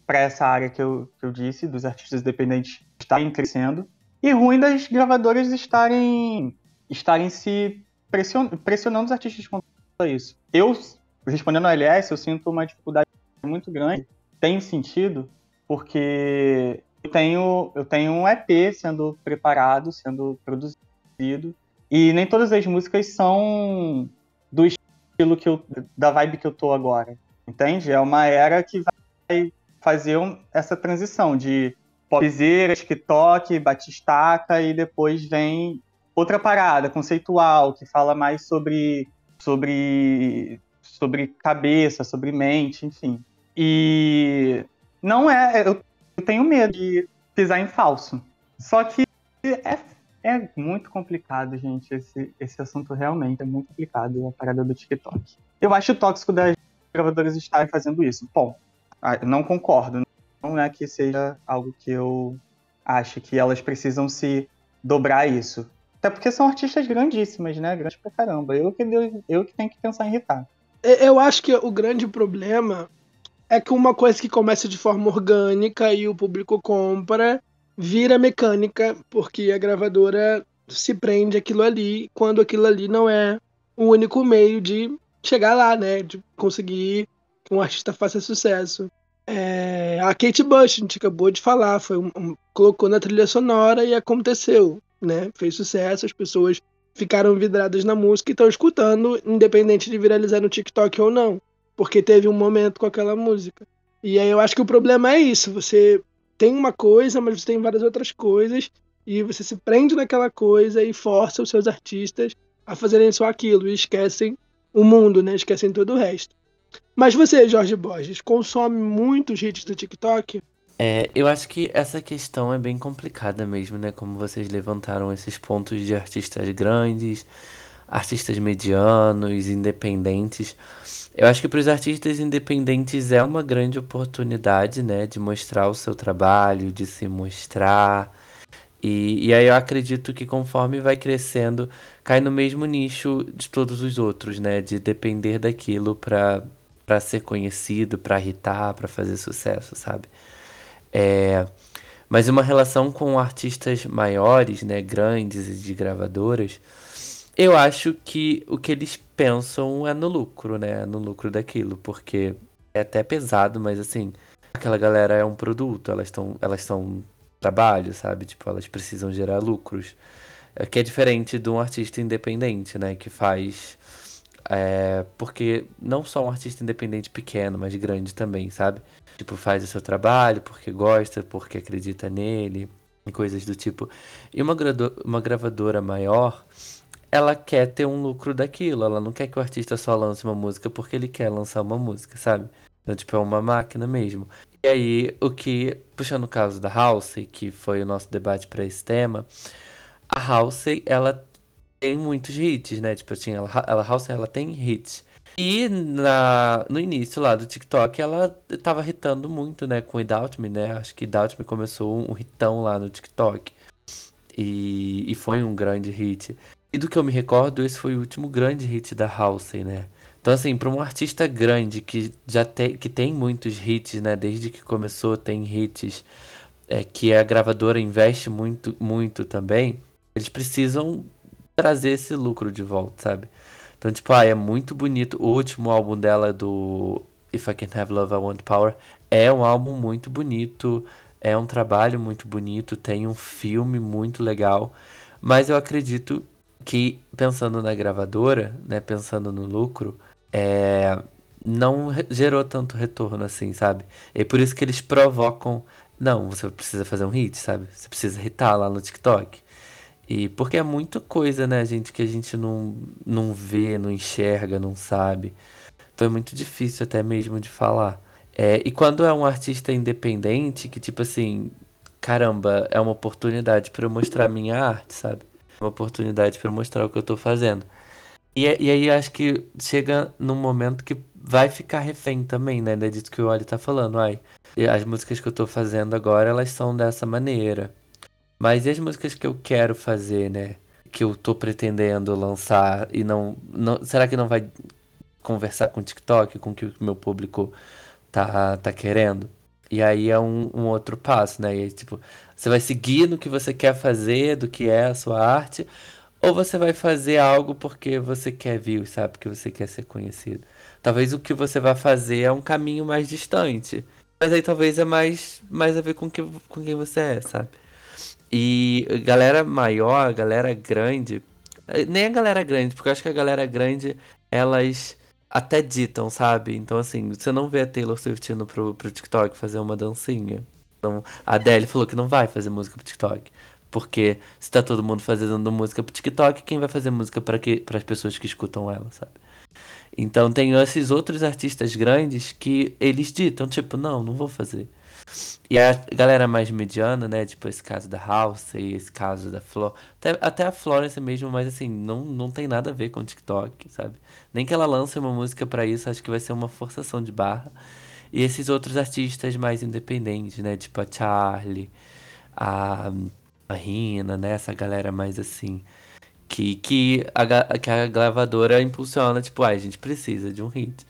para essa área que eu, que eu disse, dos artistas independentes estarem crescendo, e ruim das gravadoras estarem, estarem se pression, pressionando os artistas quanto a isso. Eu, respondendo ao LS, eu sinto uma dificuldade muito grande, tem sentido, porque eu tenho, eu tenho um EP sendo preparado, sendo produzido, e nem todas as músicas são do estilo que eu, da vibe que eu tô agora. Entende? É uma era que vai fazer um, essa transição de popzera, TikTok, batistaca e depois vem outra parada conceitual que fala mais sobre sobre sobre cabeça, sobre mente, enfim. E não é, eu, eu tenho medo de pisar em falso. Só que é é muito complicado, gente. Esse, esse assunto realmente é muito complicado, a parada do TikTok. Eu acho tóxico das gravadoras estarem fazendo isso. Bom, ah, não concordo. Não é que seja algo que eu acho que elas precisam se dobrar isso. Até porque são artistas grandíssimas, né? Grandes pra caramba. Eu que, eu, eu que tenho que pensar em irritar. Eu acho que o grande problema é que uma coisa que começa de forma orgânica e o público compra vira mecânica, porque a gravadora se prende aquilo ali, quando aquilo ali não é o único meio de chegar lá, né? De conseguir que um artista faça sucesso. É, a Kate Bush, a gente acabou de falar, foi um, um, colocou na trilha sonora e aconteceu, né? Fez sucesso, as pessoas ficaram vidrados na música e estão escutando, independente de viralizar no TikTok ou não. Porque teve um momento com aquela música. E aí eu acho que o problema é isso. Você tem uma coisa, mas você tem várias outras coisas. E você se prende naquela coisa e força os seus artistas a fazerem só aquilo. E esquecem o mundo, né? Esquecem todo o resto. Mas você, Jorge Borges, consome muitos hits do TikTok? É, eu acho que essa questão é bem complicada mesmo, né? Como vocês levantaram esses pontos de artistas grandes, artistas medianos, independentes. Eu acho que para os artistas independentes é uma grande oportunidade, né? De mostrar o seu trabalho, de se mostrar. E, e aí eu acredito que conforme vai crescendo, cai no mesmo nicho de todos os outros, né? De depender daquilo para para ser conhecido, para irritar, para fazer sucesso, sabe? É, mas uma relação com artistas maiores, né, grandes e de gravadoras, eu acho que o que eles pensam é no lucro, né? No lucro daquilo, porque é até pesado, mas assim, aquela galera é um produto, elas estão elas são trabalho, sabe? Tipo, elas precisam gerar lucros. É, que é diferente de um artista independente, né? Que faz. É, porque não só um artista independente pequeno, mas grande também, sabe? Tipo, faz o seu trabalho porque gosta, porque acredita nele, e coisas do tipo. E uma, uma gravadora maior, ela quer ter um lucro daquilo, ela não quer que o artista só lance uma música porque ele quer lançar uma música, sabe? Então, tipo, é uma máquina mesmo. E aí, o que, puxando o caso da House, que foi o nosso debate para esse tema, a House, ela tem muitos hits, né? Tipo, assim, ela, ela ela tem hits. E na, no início lá do TikTok, ela tava hitando muito, né, com o Doubt Me, né? Acho que Doubt Me começou um, um hitão lá no TikTok. E, e foi um grande hit. E do que eu me recordo, esse foi o último grande hit da House, né? Então, assim, para um artista grande que já tem, que tem muitos hits, né? Desde que começou, tem hits, é, que a gravadora investe muito, muito também, eles precisam trazer esse lucro de volta, sabe? Então, tipo, ah, é muito bonito. O último álbum dela, do If I Can't Have Love, I Want Power, é um álbum muito bonito, é um trabalho muito bonito, tem um filme muito legal. Mas eu acredito que, pensando na gravadora, né, pensando no lucro, é, não gerou tanto retorno assim, sabe? E por isso que eles provocam. Não, você precisa fazer um hit, sabe? Você precisa hitar lá no TikTok. E porque é muita coisa, né, gente, que a gente não, não vê, não enxerga, não sabe. Então é muito difícil até mesmo de falar. É, e quando é um artista independente, que tipo assim, caramba, é uma oportunidade para eu mostrar minha arte, sabe? Uma oportunidade para mostrar o que eu tô fazendo. E, e aí acho que chega num momento que vai ficar refém também, né? É disso que o Oli tá falando. Ai, as músicas que eu tô fazendo agora, elas são dessa maneira. Mas e as músicas que eu quero fazer, né? Que eu tô pretendendo lançar e não. não será que não vai conversar com o TikTok, com o que o meu público tá, tá querendo? E aí é um, um outro passo, né? E aí, tipo, você vai seguir no que você quer fazer, do que é a sua arte, ou você vai fazer algo porque você quer views, sabe? Porque você quer ser conhecido. Talvez o que você vai fazer é um caminho mais distante. Mas aí talvez é mais, mais a ver com, que, com quem você é, sabe? E galera maior, galera grande, eh, nem a galera grande, porque eu acho que a galera grande, elas até ditam, sabe? Então, assim, você não vê a Taylor Swift indo pro, pro TikTok fazer uma dancinha. Então, a Adele falou que não vai fazer música pro TikTok. Porque se tá todo mundo fazendo música pro TikTok, quem vai fazer música para as pessoas que escutam ela, sabe? Então tem esses outros artistas grandes que eles ditam, tipo, não, não vou fazer. E a galera mais mediana, né? Tipo, esse caso da House e esse caso da Flor. Até, até a Florence mesmo, mas assim, não, não tem nada a ver com o TikTok, sabe? Nem que ela lance uma música para isso, acho que vai ser uma forçação de barra. E esses outros artistas mais independentes, né? Tipo a Charlie, a, a Rina, né? Essa galera mais assim. Que, que, a, que a gravadora impulsiona, tipo, ah, a gente precisa de um hit.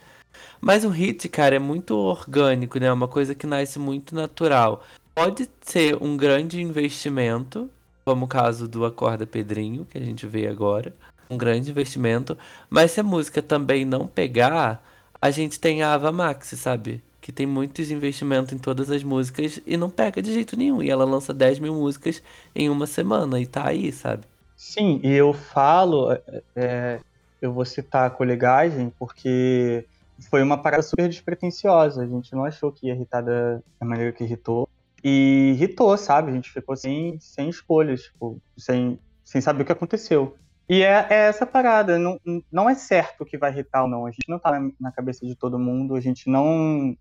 Mas o hit, cara, é muito orgânico, né? É uma coisa que nasce muito natural. Pode ser um grande investimento, como o caso do Acorda Pedrinho, que a gente vê agora. Um grande investimento. Mas se a música também não pegar, a gente tem a Ava Max, sabe? Que tem muitos investimentos em todas as músicas e não pega de jeito nenhum. E ela lança 10 mil músicas em uma semana e tá aí, sabe? Sim, e eu falo, é, é, eu vou citar a colegagem, porque foi uma parada super despretensiosa. A gente não achou que ia irritar da, maneira que irritou. E irritou, sabe? A gente ficou sem, sem escolhas, tipo, sem, sem saber o que aconteceu. E é, é, essa parada, não, não é certo que vai irritar ou não. A gente não tá na, cabeça de todo mundo, a gente não,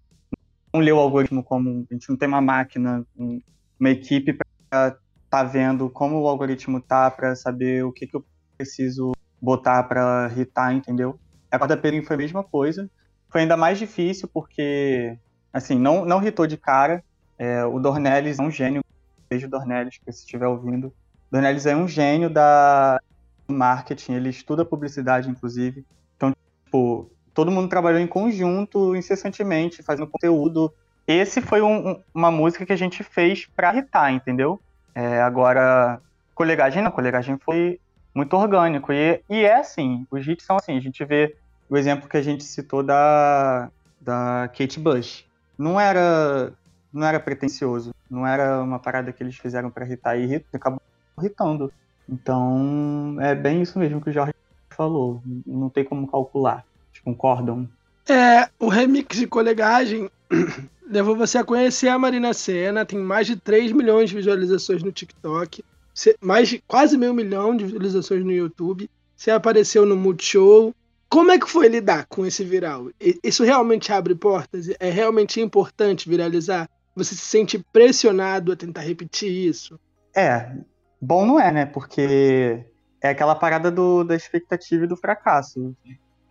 não leu o algoritmo como. A gente não tem uma máquina, uma equipe para tá vendo como o algoritmo tá, para saber o que, que eu preciso botar para irritar, entendeu? A quarta Perim foi a mesma coisa. Foi ainda mais difícil porque, assim, não, não irritou de cara. É, o Dornelles é um gênio. Beijo, Dornelles, que se estiver ouvindo. Dornelles é um gênio da marketing, ele estuda publicidade, inclusive. Então, tipo, todo mundo trabalhou em conjunto, incessantemente, fazendo conteúdo. Esse foi um, uma música que a gente fez pra irritar, entendeu? É, agora, colegagem não, colegagem foi muito orgânico. E, e é assim, os hits são assim, a gente vê o exemplo que a gente citou da, da Kate Bush. Não era, não era pretencioso, não era uma parada que eles fizeram para irritar e acabou irritando. Então, é bem isso mesmo que o Jorge falou. Não tem como calcular. Concordam? É, o remix de colegagem <clears throat> levou você a conhecer a Marina Senna. Tem mais de 3 milhões de visualizações no TikTok. Mais de quase meio milhão de visualizações no YouTube. Você apareceu no Multishow. Como é que foi lidar com esse viral? Isso realmente abre portas? É realmente importante viralizar? Você se sente pressionado a tentar repetir isso? É, Bom não é, né? Porque é aquela parada do, da expectativa e do fracasso.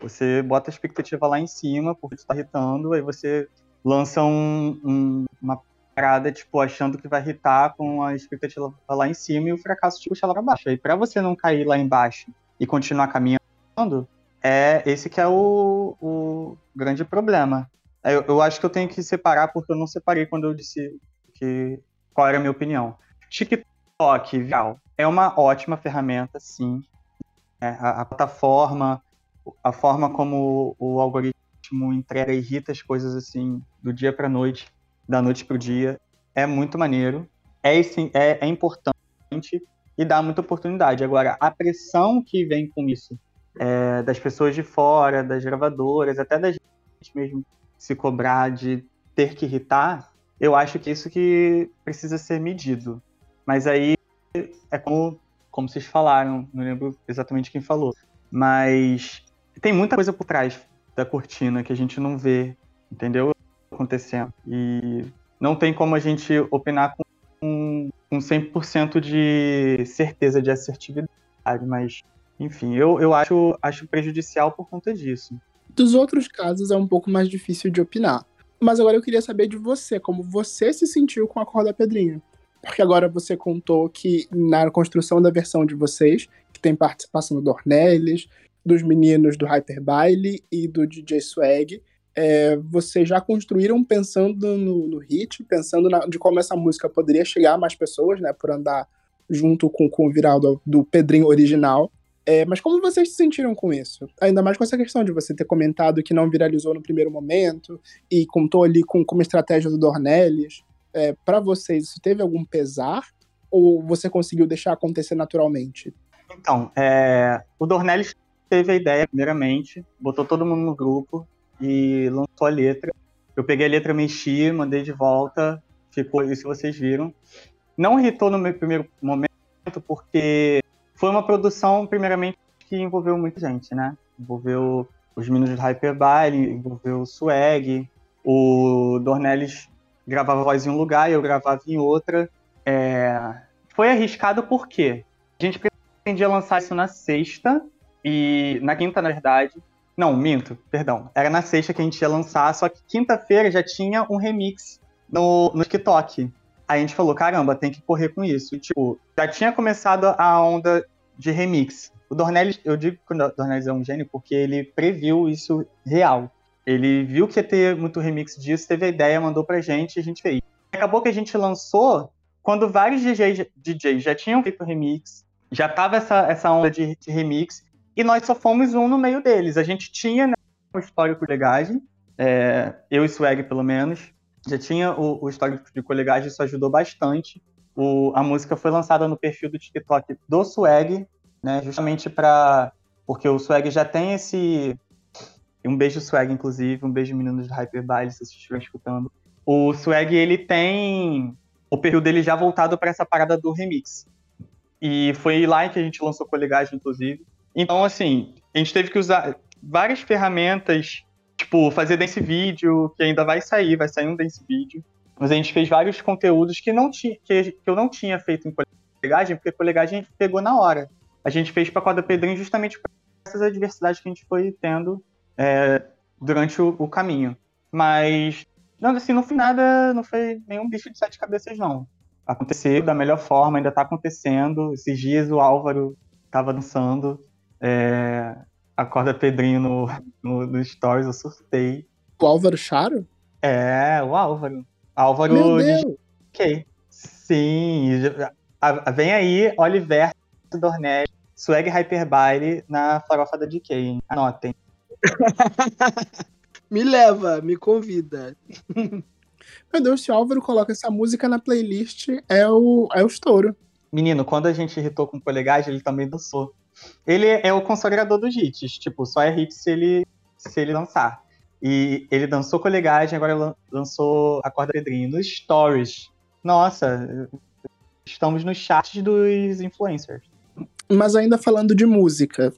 Você bota a expectativa lá em cima, porque tu tá irritando, aí você lança um, um, uma parada, tipo, achando que vai irritar com a expectativa lá em cima e o fracasso te puxa lá pra baixo. Aí pra você não cair lá embaixo e continuar caminhando, é esse que é o, o grande problema. Eu, eu acho que eu tenho que separar, porque eu não separei quando eu disse que qual era a minha opinião. TikTok, viral, é uma ótima ferramenta, sim. É, a, a, plataforma, a forma como o, algoritmo entrega e irrita as coisas assim do dia para noite, da noite para o dia, é muito maneiro, é, é, é importante e dá muita oportunidade. Agora, a pressão que vem com isso, é, das pessoas de fora, das gravadoras, até da gente mesmo se cobrar de ter que irritar, eu acho que isso que precisa ser medido. Mas aí é como, como vocês falaram, não lembro exatamente quem falou. Mas tem muita coisa por trás da cortina que a gente não vê, entendeu? Acontecendo. E não tem como a gente opinar com, com 100% de certeza de assertividade, mas, enfim, eu, eu acho, acho prejudicial por conta disso. Dos outros casos é um pouco mais difícil de opinar. Mas agora eu queria saber de você, como você se sentiu com a corda pedrinha porque agora você contou que na construção da versão de vocês, que tem participação do Dornelles, dos meninos do Hyper Baile e do DJ Swag, é, vocês já construíram pensando no, no hit, pensando na, de como essa música poderia chegar a mais pessoas, né, por andar junto com, com o viral do, do Pedrinho original. É, mas como vocês se sentiram com isso? Ainda mais com essa questão de você ter comentado que não viralizou no primeiro momento e contou ali com como estratégia do Dornelles é, para vocês, isso teve algum pesar? Ou você conseguiu deixar acontecer naturalmente? Então, é, o Dornelles teve a ideia, primeiramente, botou todo mundo no grupo e lançou a letra. Eu peguei a letra, mexi, mandei de volta, ficou isso que vocês viram. Não irritou no meu primeiro momento, porque foi uma produção, primeiramente, que envolveu muita gente, né? Envolveu os meninos do Hyperbile, envolveu o Swag, o Dornelles gravava voz em um lugar e eu gravava em outra. É... Foi arriscado porque a gente pretendia lançar isso na sexta e na quinta, na verdade. Não, minto, perdão. Era na sexta que a gente ia lançar, só que quinta-feira já tinha um remix no, no TikTok. Aí a gente falou, caramba, tem que correr com isso. E, tipo, já tinha começado a onda de remix. O Dornelles, eu digo que o Dornelles é um gênio porque ele previu isso real. Ele viu que ia ter muito remix disso, teve a ideia, mandou pra gente e a gente fez. Acabou que a gente lançou quando vários DJs, DJs já tinham feito remix, já tava essa, essa onda de, de, remix, e nós só fomos um no meio deles. A gente tinha né, um histórico de colegagem, é, eu e Swag pelo menos, já tinha o, o histórico de colegagem, isso ajudou bastante. O, a música foi lançada no perfil do TikTok do Swag, né? Justamente para porque o Swag já tem esse um beijo Swag inclusive, um beijo meninos do Hyper Baile, se vocês estiverem escutando. O Swag ele tem o período dele já voltado para essa parada do remix. E foi lá que a gente lançou colegagem, inclusive. Então, assim, a gente teve que usar várias ferramentas, tipo, fazer dance vídeo, que ainda vai sair, vai sair um dance vídeo. Mas a gente fez vários conteúdos que, não que, que eu não tinha feito em colegagem, porque colegagem a gente pegou na hora. A gente fez para Corda Pedrinho justamente por essas adversidades que a gente foi tendo é, durante o, o, caminho. Mas, não, assim, no fim nada, não foi nenhum bicho de sete cabeças, não. Aconteceu da melhor forma, ainda tá acontecendo. Esses dias o Álvaro tava dançando. É, a corda Pedrinho no, no, no Stories, eu surtei. O Álvaro Charo? É, o Álvaro. Álvaro Meu Deus. de... Ok. Sim. Vem aí, Oliver Dornelli, Swag Hyperbile na farofa da DK, hein? Anotem. <laughs> me leva, me convida. Meu Deus, se o Álvaro coloca essa música na playlist, é o, é o estouro. Menino, quando a gente irritou com o polegagem, ele também dançou. Ele é o consagrador dos hits, tipo, só é hit se ele, se ele dançar. E ele dançou colegagem, agora lançou a corda pedrinho nos stories. Nossa, estamos nos chats dos influencers. Mas ainda falando de música,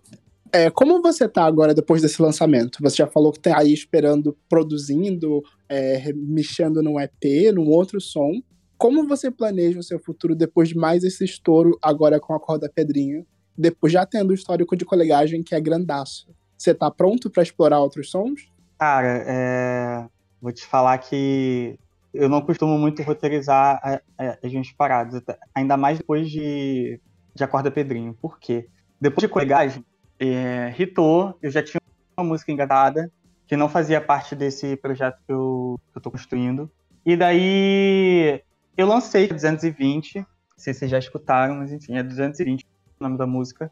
é, como você tá agora depois desse lançamento? Você já falou que tá aí esperando, produzindo, é, mexendo num EP, num outro som. Como você planeja o seu futuro depois de mais esse estouro agora com a corda pedrinho? Depois já tendo o histórico de colegagem que é grandaço. Você tá pronto para explorar outros sons? Cara, é... vou te falar que eu não costumo muito roteirizar as minhas paradas, ainda mais depois de, de Acorda Pedrinho. Por quê? Depois de colegagem, é, hitou, eu já tinha uma música engatada, que não fazia parte desse projeto que eu, que eu tô construindo. E daí eu lancei 220, não sei se vocês já escutaram, mas enfim, é 220 nome da música.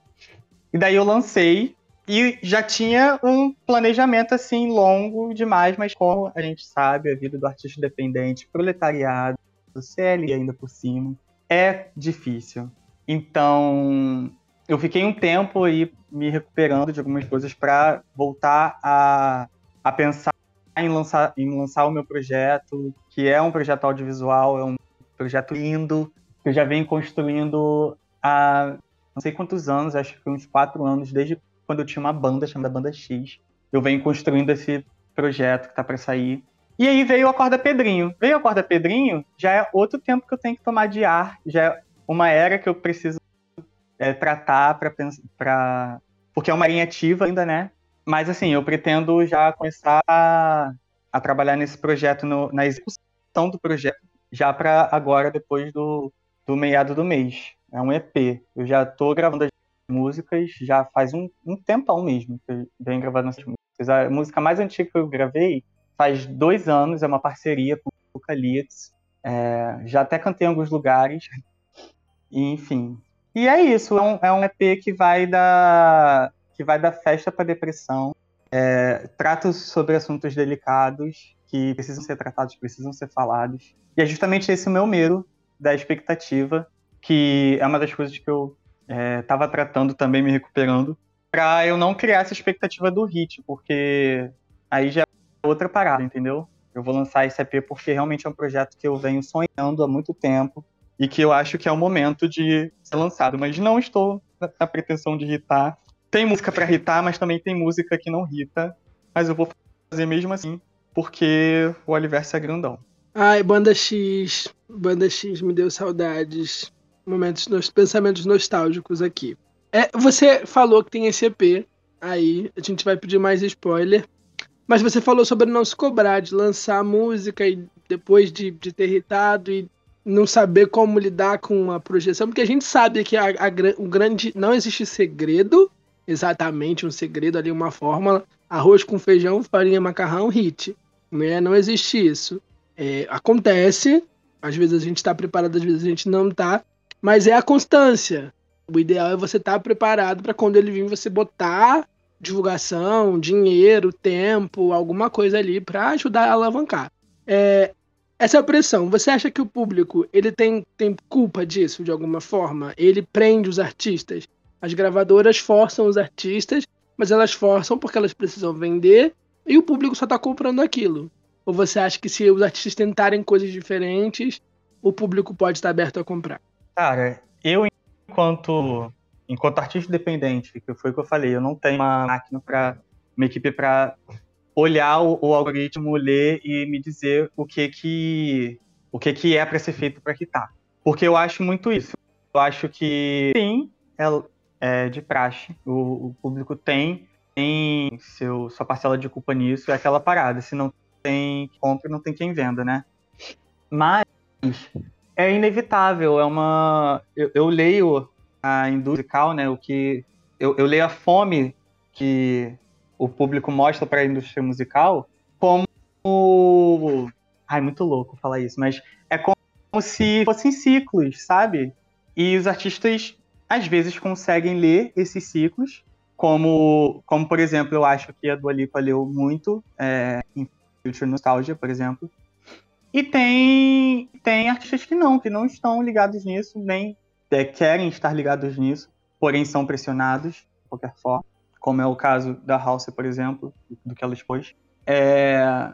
E daí eu lancei e já tinha um planejamento assim longo demais, mas como a gente sabe, a vida do artista independente, proletariado, do CL ainda por cima, é difícil. Então, eu fiquei um tempo aí me recuperando de algumas coisas para voltar a, a pensar em lançar, em lançar o meu projeto, que é um projeto audiovisual, é um projeto lindo, que eu já venho construindo há não sei quantos anos, acho que uns quatro anos, desde quando eu tinha uma banda chamada Banda X. Eu venho construindo esse projeto que tá para sair. E aí veio a Corda Pedrinho. Veio a Corda Pedrinho, já é outro tempo que eu tenho que tomar de ar, já é uma era que eu preciso é, tratar para para porque é uma linha ativa ainda, né? Mas assim, eu pretendo já começar a, a trabalhar nesse projeto, no, na execução do projeto, já para agora, depois do, do meado do mês. É um EP. Eu já tô gravando as músicas já faz um, um tempão mesmo que eu venho gravando essas músicas. A música mais antiga que eu gravei faz dois anos, é uma parceria com o Lucalites. É, já até cantei em alguns lugares. E, enfim. E é isso, é um, é um EP que vai da, que vai da festa para depressão. É, trata sobre assuntos delicados que precisam ser tratados, precisam ser falados. E é justamente esse o meu medo da expectativa, que é uma das coisas que eu estava é, tratando também, me recuperando, para eu não criar essa expectativa do hit, porque aí já é outra parada, entendeu? Eu vou lançar esse EP porque realmente é um projeto que eu venho sonhando há muito tempo e que eu acho que é o momento de ser lançado, mas não estou na pretensão de hitar. Tem música para hitar, mas também tem música que não hita, mas eu vou fazer mesmo assim, porque o Oliverso é grandão. Ai, Banda X, Banda X me deu saudades momentos, nos pensamentos nostálgicos aqui. É, você falou que tem esse EP aí, a gente vai pedir mais spoiler. Mas você falou sobre não se cobrar de lançar música e depois de, de ter irritado e não saber como lidar com a projeção, porque a gente sabe que a, a, o grande. Não existe segredo, exatamente um segredo ali, uma fórmula. Arroz com feijão, farinha, macarrão, hit. Né? Não existe isso. É, acontece, às vezes a gente está preparado, às vezes a gente não está. Mas é a constância. O ideal é você estar tá preparado para quando ele vir você botar divulgação, dinheiro, tempo, alguma coisa ali para ajudar a alavancar. É, essa pressão, você acha que o público ele tem, tem culpa disso de alguma forma? Ele prende os artistas As gravadoras forçam os artistas, mas elas forçam porque elas precisam vender e o público só tá comprando aquilo. Ou você acha que se os artistas tentarem coisas diferentes, o público pode estar aberto a comprar? Cara, eu enquanto enquanto artista independente, que foi o que eu falei, eu não tenho uma máquina para uma equipe para olhar o, o, algoritmo, ler e me dizer o que que o que que é para ser feito para quitar. Porque eu acho muito isso. Eu acho que sim, é, é de praxe. O, o, público tem tem seu sua parcela de culpa nisso, é aquela parada. Se não tem compra, não tem quem venda, né? Mas é inevitável, é uma. Eu, eu leio a indústria musical, né? O que eu, eu leio a fome que o público mostra para a indústria musical como ai muito louco falar isso, mas é como se fossem ciclos, sabe? E os artistas às vezes conseguem ler esses ciclos, como como por exemplo eu acho que a Dua Lipa leu muito é, em Future Nostalgia, por exemplo. E tem tem artistas que não, que não estão ligados nisso, nem é, querem estar ligados nisso, porém são pressionados de qualquer forma, como é o caso da House, por exemplo, do que ela expôs. É,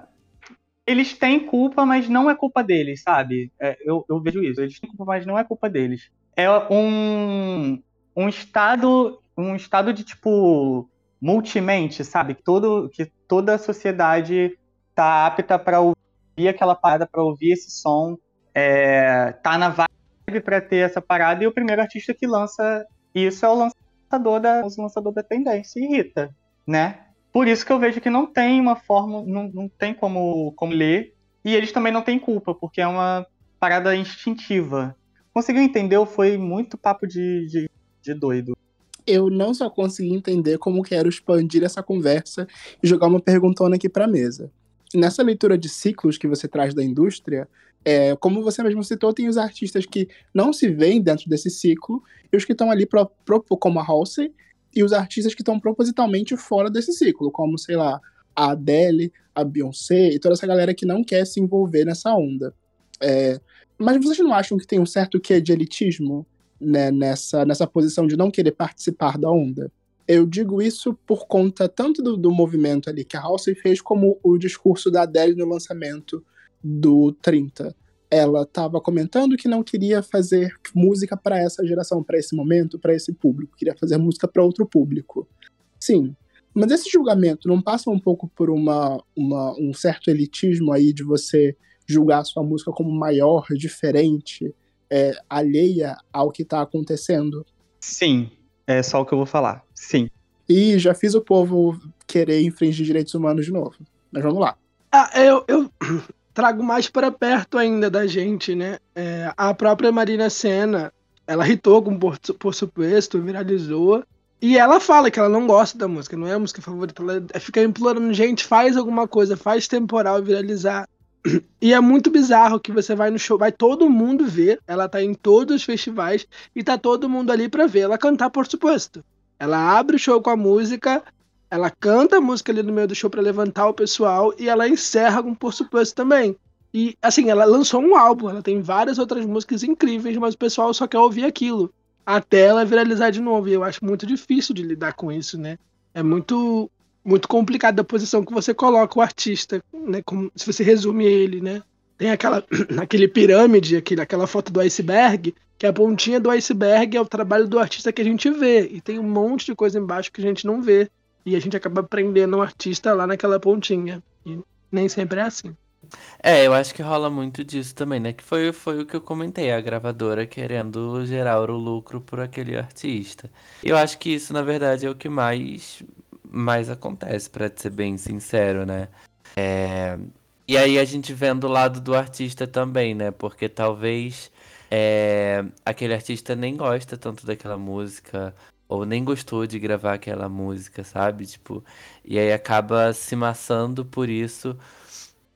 eles têm culpa, mas não é culpa deles, sabe? É, eu, eu, vejo isso. Eles têm culpa, mas não é culpa deles. É um, um estado um estado de tipo multimente, sabe? Todo, que toda a sociedade tá apta para ouvir aquela parada, para ouvir esse som, é, tá na vibe para ter essa parada, e o primeiro artista que lança isso é o lançador da, o lançador da tendência, irrita, né? Por isso que eu vejo que não tem uma forma, não, não tem como, como ler, e eles também não têm culpa, porque é uma parada instintiva. Conseguiu entender? Foi muito papo de, de, de doido. Eu não só consegui entender como quero expandir essa conversa e jogar uma perguntona aqui para mesa. Nessa leitura de ciclos que você traz da indústria, é, como você mesmo citou, tem os artistas que não se veem dentro desse ciclo e os que estão ali pro, pro, como a Halsey e os artistas que estão propositalmente fora desse ciclo, como, sei lá, a Adele, a Beyoncé e toda essa galera que não quer se envolver nessa onda. É, mas vocês não acham que tem um certo quê de elitismo né, nessa, nessa posição de não querer participar da onda? Eu digo isso por conta tanto do, do movimento ali que a Halsey fez, como o discurso da Adele no lançamento do 30. Ela estava comentando que não queria fazer música para essa geração, para esse momento, para esse público, queria fazer música para outro público. Sim, mas esse julgamento não passa um pouco por uma, uma, um certo elitismo aí de você julgar a sua música como maior, diferente, é, alheia ao que está acontecendo? Sim, é só o que eu vou falar. Sim. E já fiz o povo querer infringir direitos humanos de novo. Mas vamos lá. Ah, eu, eu, <clears throat> trago mais para perto ainda da gente, né? É, a própria Marina Senna, ela hitou com Por, por Supuesto, viralizou. E ela fala que ela não gosta da música, não é a música favorita. Ela fica implorando, gente, faz alguma coisa, faz temporal viralizar. E é muito bizarro que você vai no show, vai todo mundo ver, ela tá em todos os festivais e tá todo mundo ali para ver ela cantar Por Suposto. Ela abre o show com a música, ela canta a música ali no meio do show para levantar o pessoal e ela encerra com Por Suposto também. E, assim, ela lançou um álbum, ela tem várias outras músicas incríveis, mas o pessoal só quer ouvir aquilo. Até ela viralizar de novo. E eu acho muito difícil de lidar com isso, né? É muito muito complicado a posição que você coloca o artista, né? Como, se você resume ele, né? Tem aquela <clears throat> aquele pirâmide, aquele, aquela foto do iceberg, que a pontinha do iceberg é o trabalho do artista que a gente vê. E tem um monte de coisa embaixo que a gente não vê. E a gente acaba prendendo o artista lá naquela pontinha. E nem sempre é assim. É, eu acho que rola muito disso também, né? Que foi, foi o que eu comentei, a gravadora querendo gerar o lucro por aquele artista. Eu acho que isso, na verdade, é o que mais, mais acontece, para ser bem sincero, né? É... E aí a gente vendo o lado do artista também, né? Porque talvez é... aquele artista nem gosta tanto daquela música, ou nem gostou de gravar aquela música, sabe? Tipo, e aí acaba se maçando por isso,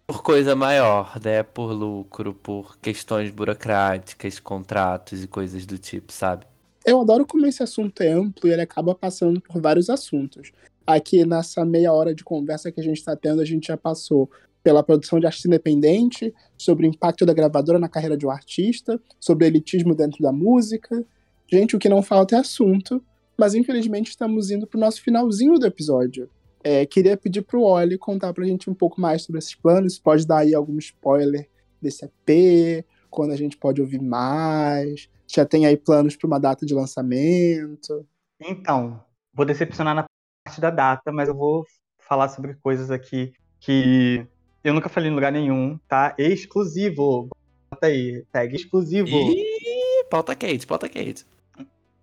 por coisa maior, né? Por lucro, por questões burocráticas, contratos e coisas do tipo, sabe? Eu adoro como esse assunto é amplo e ele acaba passando por vários assuntos. Aqui nessa meia hora de conversa que a gente está tendo, a gente já passou pela produção de arte independente, sobre o impacto da gravadora na carreira de um artista, sobre elitismo dentro da música. Gente, o que não falta é assunto Mas infelizmente estamos indo pro nosso finalzinho do episódio. É, queria pedir pro Oli contar pra gente um pouco mais sobre esses planos. Pode dar aí algum spoiler desse EP, quando a gente pode ouvir mais. Já tem aí planos para uma data de lançamento? Então, vou decepcionar na parte da data, mas eu vou falar sobre coisas aqui que eu nunca falei em lugar nenhum, tá? Exclusivo. Bota aí, tag exclusivo. Ih, pauta quente, pauta quente.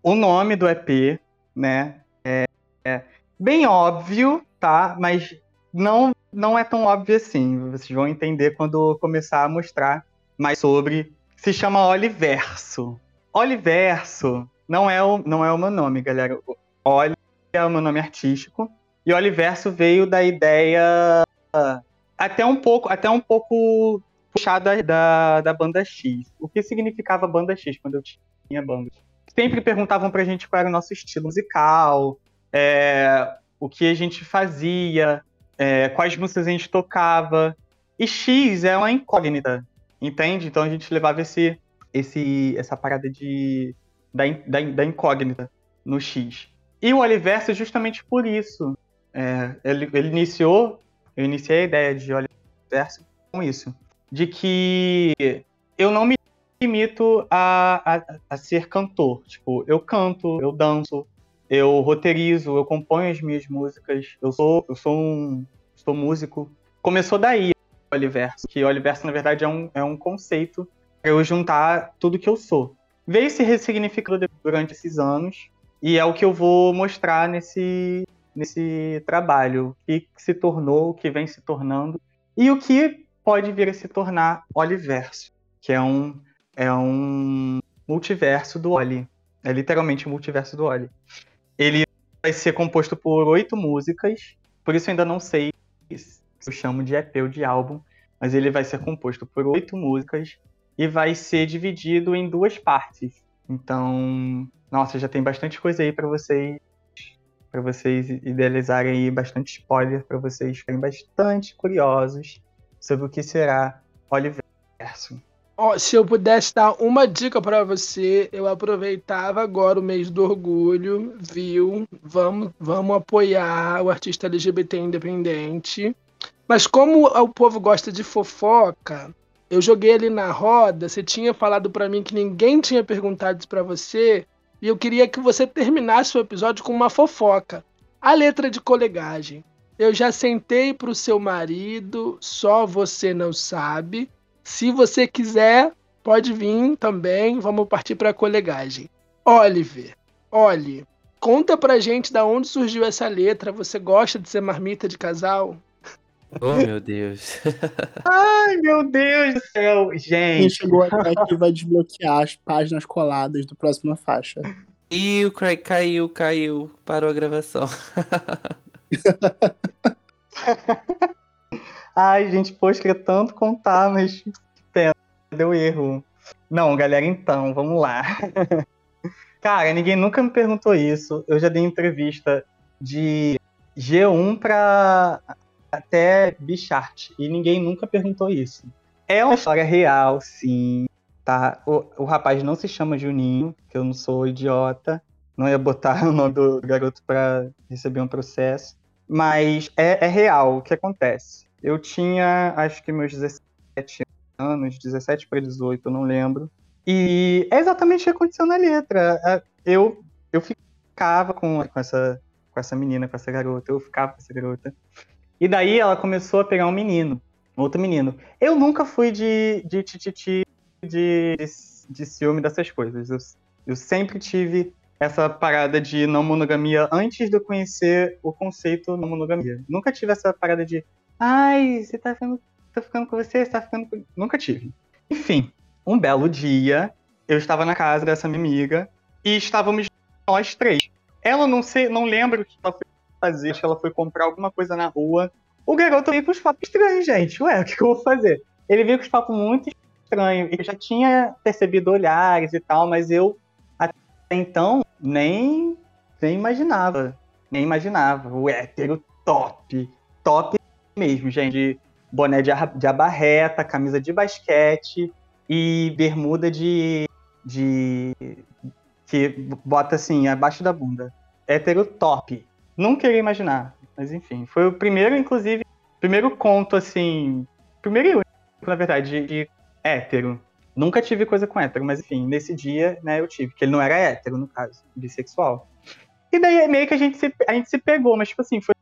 O nome do EP, né, é, é bem óbvio, tá? Mas não, não é tão óbvio assim. Vocês vão entender quando começar a mostrar mais sobre. Se chama Oliverso. Oliverso não é o, não é o meu nome, galera. Oli é o meu nome artístico. E Oliverso veio da ideia até um pouco, até um pouco puxada da, da banda X. O que significava banda X quando eu tinha banda? Sempre perguntavam pra gente qual era o nosso estilo musical, é, o que a gente fazia, é, quais músicas a gente tocava. E X é uma incógnita, entende? Então a gente levava esse, esse, essa parada de, da, da, da incógnita no X. E o Oliverso justamente por isso. É, ele, ele iniciou, eu iniciei a ideia de Oliverso com isso. De que eu não me limito a, a, a ser cantor. Tipo, eu canto, eu danço, eu roteirizo, eu componho as minhas músicas, eu sou, eu sou um sou músico. Começou daí o Oliverso, que o Oliverso, na verdade, é um, é um conceito para eu juntar tudo que eu sou. Veio se ressignificando durante esses anos, e é o que eu vou mostrar nesse, nesse trabalho, o que se tornou, o que vem se tornando, e o que pode vir a se tornar Oliverso, que é um, é um multiverso do Oli. É literalmente o multiverso do Oli. Ele vai ser composto por oito músicas, por isso ainda não sei se eu chamo de EP ou de álbum, mas ele vai ser composto por oito músicas e vai ser dividido em duas partes. Então, nossa, já tem bastante coisa aí para vocês para vocês idealizarem aí bastante spoiler para vocês ficarem bastante curiosos sobre o que será Oliverso. Oh, se eu pudesse dar uma dica para você, eu aproveitava agora o mês do orgulho, viu? Vamos, vamos apoiar o artista LGBT independente. Mas como o povo gosta de fofoca, eu joguei ali na roda, você tinha falado para mim que ninguém tinha perguntado isso para você, e eu queria que você terminasse o episódio com uma fofoca. A letra de colegagem. Eu já sentei pro seu marido, só você não sabe. Se você quiser, pode vir também. Vamos partir para a colegagem. Oliver, olhe, conta pra gente da onde surgiu essa letra. Você gosta de ser marmita de casal? Oh, meu Deus. <laughs> Ai, meu Deus do céu, gente. Quem chegou até aqui vai desbloquear as páginas coladas do próxima faixa. Caiu, caiu, caiu. Parou a gravação. <laughs> Ai, gente, poxa, queria tanto contar, mas que pena, deu erro. Não, galera, então, vamos lá. <laughs> Cara, ninguém nunca me perguntou isso. Eu já dei entrevista de G1 pra até Bichart e ninguém nunca perguntou isso. É uma história real, sim, tá? O, o rapaz não se chama Juninho, que eu não sou idiota. Não ia botar <laughs> o nome do garoto para receber um processo. Mas é, é real o que acontece. Eu tinha, acho que meus 17 anos, 17 para 18, eu não lembro. E é exatamente o que aconteceu na letra. É, eu, eu ficava com, com, essa, com essa menina, com essa garota, eu ficava com essa garota. E daí ela começou a pegar um menino, outro menino. Eu nunca fui de de, de, de, de, de ciúme dessas coisas. Eu, eu sempre tive essa parada de não monogamia antes de eu conhecer o conceito não monogamia. Nunca tive essa parada de Ai, você tá ficando, tô ficando com você, você tá ficando com... Nunca tive. Enfim, um belo dia, eu estava na casa dessa minha amiga e estávamos nós três. Ela não sei, não lembra o que ela fazer, acho que ela foi comprar alguma coisa na rua. O garoto veio com os papos estranhos, gente. Ué, o que, que eu vou fazer? Ele veio com os papos muito estranhos. Eu já tinha percebido olhares e tal, mas eu até então nem, nem imaginava. Nem imaginava. O hétero top. Top mesmo, gente. Boné de, de abarreta, camisa de basquete e bermuda de. de. que bota assim, abaixo da bunda. hétero top. Nunca iria imaginar. Mas enfim, foi o primeiro, inclusive, primeiro conto, assim. Primeiro e único, na verdade, de, de hétero. Nunca tive coisa com hétero, mas enfim, nesse dia, né, eu tive, que ele não era hétero, no caso, bissexual. E daí meio que a gente se, a gente se pegou, mas tipo assim, foi,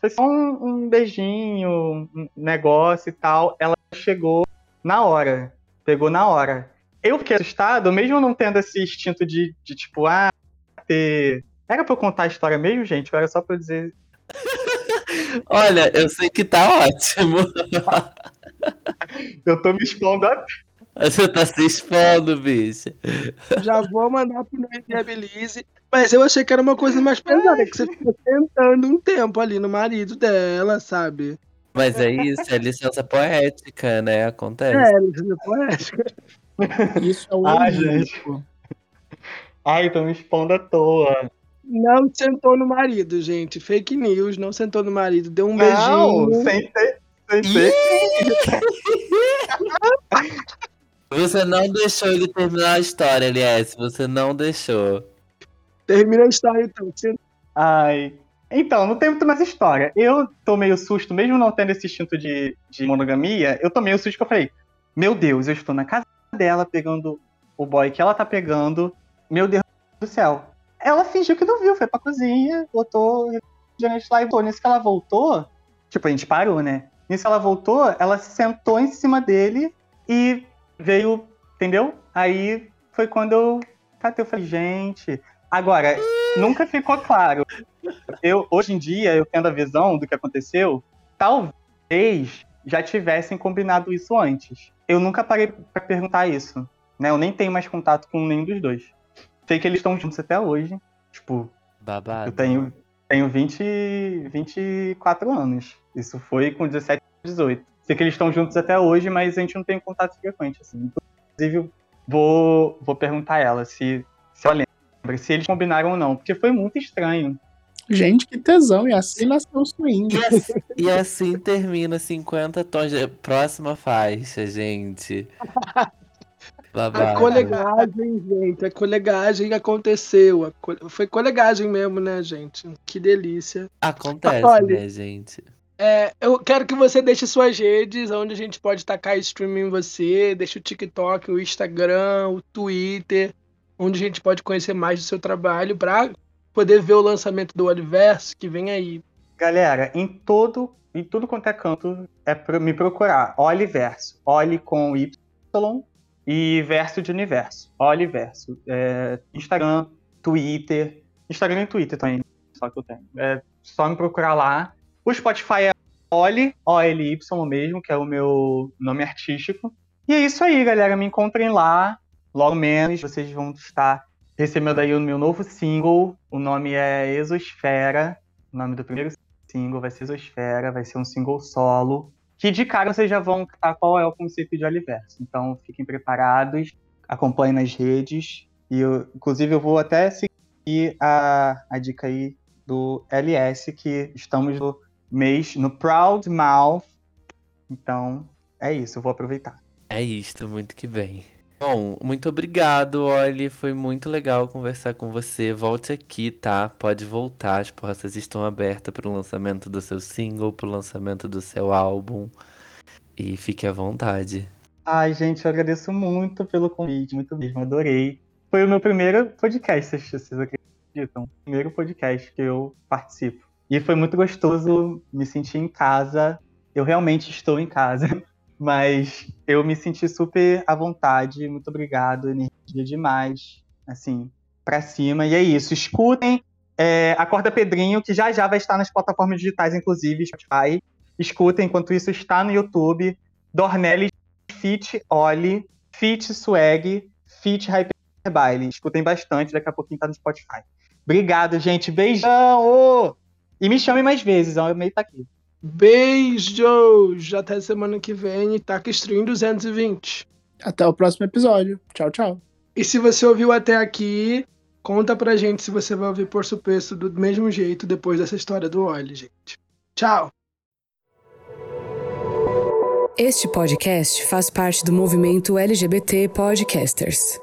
foi só um, um beijinho, um negócio e tal. Ela chegou na hora. Pegou na hora. Eu fiquei assustado, mesmo não tendo esse instinto de, de tipo, ah, ter. Era pra eu contar a história mesmo, gente? Ou era só pra eu dizer. <laughs> Olha, eu sei que tá ótimo. <laughs> eu tô me expondo a. Você tá se expondo, bicho. Já vou mandar pro Belize. Mas eu achei que era uma coisa mais pesada, que você ficou tentando um tempo ali no marido dela, sabe? Mas é isso, é licença poética, né? Acontece. É, licença poética. Isso é o Ai, gente. Ai, tô me expondo à toa. Não sentou no marido, gente. Fake news, não sentou no marido. Deu um não, beijinho. Sentei, sentei. Você não deixou ele terminar a história, aliás. Você não deixou. Termina a história, então. Ai. Então, não tem muito mais história. Eu tomei o susto, mesmo não tendo esse instinto de, de monogamia, eu tomei o susto que eu falei: Meu Deus, eu estou na casa dela pegando o boy que ela tá pegando. Meu Deus do céu. Ela fingiu que não viu, foi pra cozinha, botou refrigerante lá e voltou. Nisso que ela voltou, tipo, a gente parou, né? Nisso que ela voltou, ela sentou em cima dele e veio, entendeu? Aí foi quando eu catei, eu falei, gente. Agora, nunca ficou claro. Eu, hoje em dia, eu tendo a visão do que aconteceu, talvez já tivessem combinado isso antes. Eu nunca parei para perguntar isso. Né? Eu nem tenho mais contato com nenhum dos dois. Sei que eles estão juntos até hoje. Tipo, Babado. eu tenho, tenho 20, 24 anos. Isso foi com 17, 18. Sei que eles estão juntos até hoje, mas a gente não tem contato frequente. Assim. Inclusive, vou, vou perguntar a ela se, se ela lembra, se eles combinaram ou não, porque foi muito estranho. Gente, que tesão, e assim nasceu o swing. E assim, e assim termina 50 tons de próxima faixa, gente. <laughs> Babado. A colegagem, gente, a colegagem aconteceu. A co... Foi colegagem mesmo, né, gente? Que delícia. Acontece, Olha, né, gente? É, eu quero que você deixe suas redes, onde a gente pode tacar streaming em você. Deixa o TikTok, o Instagram, o Twitter, onde a gente pode conhecer mais do seu trabalho para poder ver o lançamento do Oliverso que vem aí. Galera, em todo, em tudo quanto é canto, é pra me procurar. Oliverso. Oli com Y e verso de universo. Oliverso. É, Instagram, Twitter. Instagram e Twitter também, só que eu tenho. É só me procurar lá. O Spotify é Oli, O-L-Y mesmo, que é o meu nome artístico. E é isso aí, galera. Me encontrem lá. Logo menos vocês vão estar recebendo aí o meu novo single. O nome é Exosfera. O nome do primeiro single vai ser Exosfera. Vai ser um single solo. Que de cara vocês já vão captar qual é o conceito de Oliverso. Então fiquem preparados. Acompanhem nas redes. E eu, inclusive eu vou até seguir a, a dica aí do LS, que estamos no mês no Proud Mouth. Então, é isso, eu vou aproveitar. É isto, muito que bem. Bom, muito obrigado, Oli. Foi muito legal conversar com você. Volte aqui, tá? Pode voltar. As portas estão abertas para o lançamento do seu single, para o lançamento do seu álbum. E fique à vontade. Ai, gente, eu agradeço muito pelo convite, muito mesmo, adorei. Foi o meu primeiro podcast, vocês acreditam? Primeiro podcast que eu participo. E foi muito gostoso me sentir em casa. Eu realmente estou em casa, mas eu me senti super à vontade. Muito obrigado, energia demais. Assim, pra cima. E é isso. Escutem é, Acorda Pedrinho, que já já vai estar nas plataformas digitais, inclusive Spotify. Escutem, enquanto isso está no YouTube. Dornelli Fit Oli, Fit Swag, Fit Hyperbaile. Escutem bastante, daqui a pouquinho tá no Spotify. Obrigado, gente. Beijão! E me chame mais vezes, ó, eu meio tá aqui. Beijos! Até semana que vem, Taca Stream 220. Até o próximo episódio. Tchau, tchau. E se você ouviu até aqui, conta pra gente se você vai ouvir por supeço do mesmo jeito depois dessa história do óleo, gente. Tchau! Este podcast faz parte do movimento LGBT Podcasters.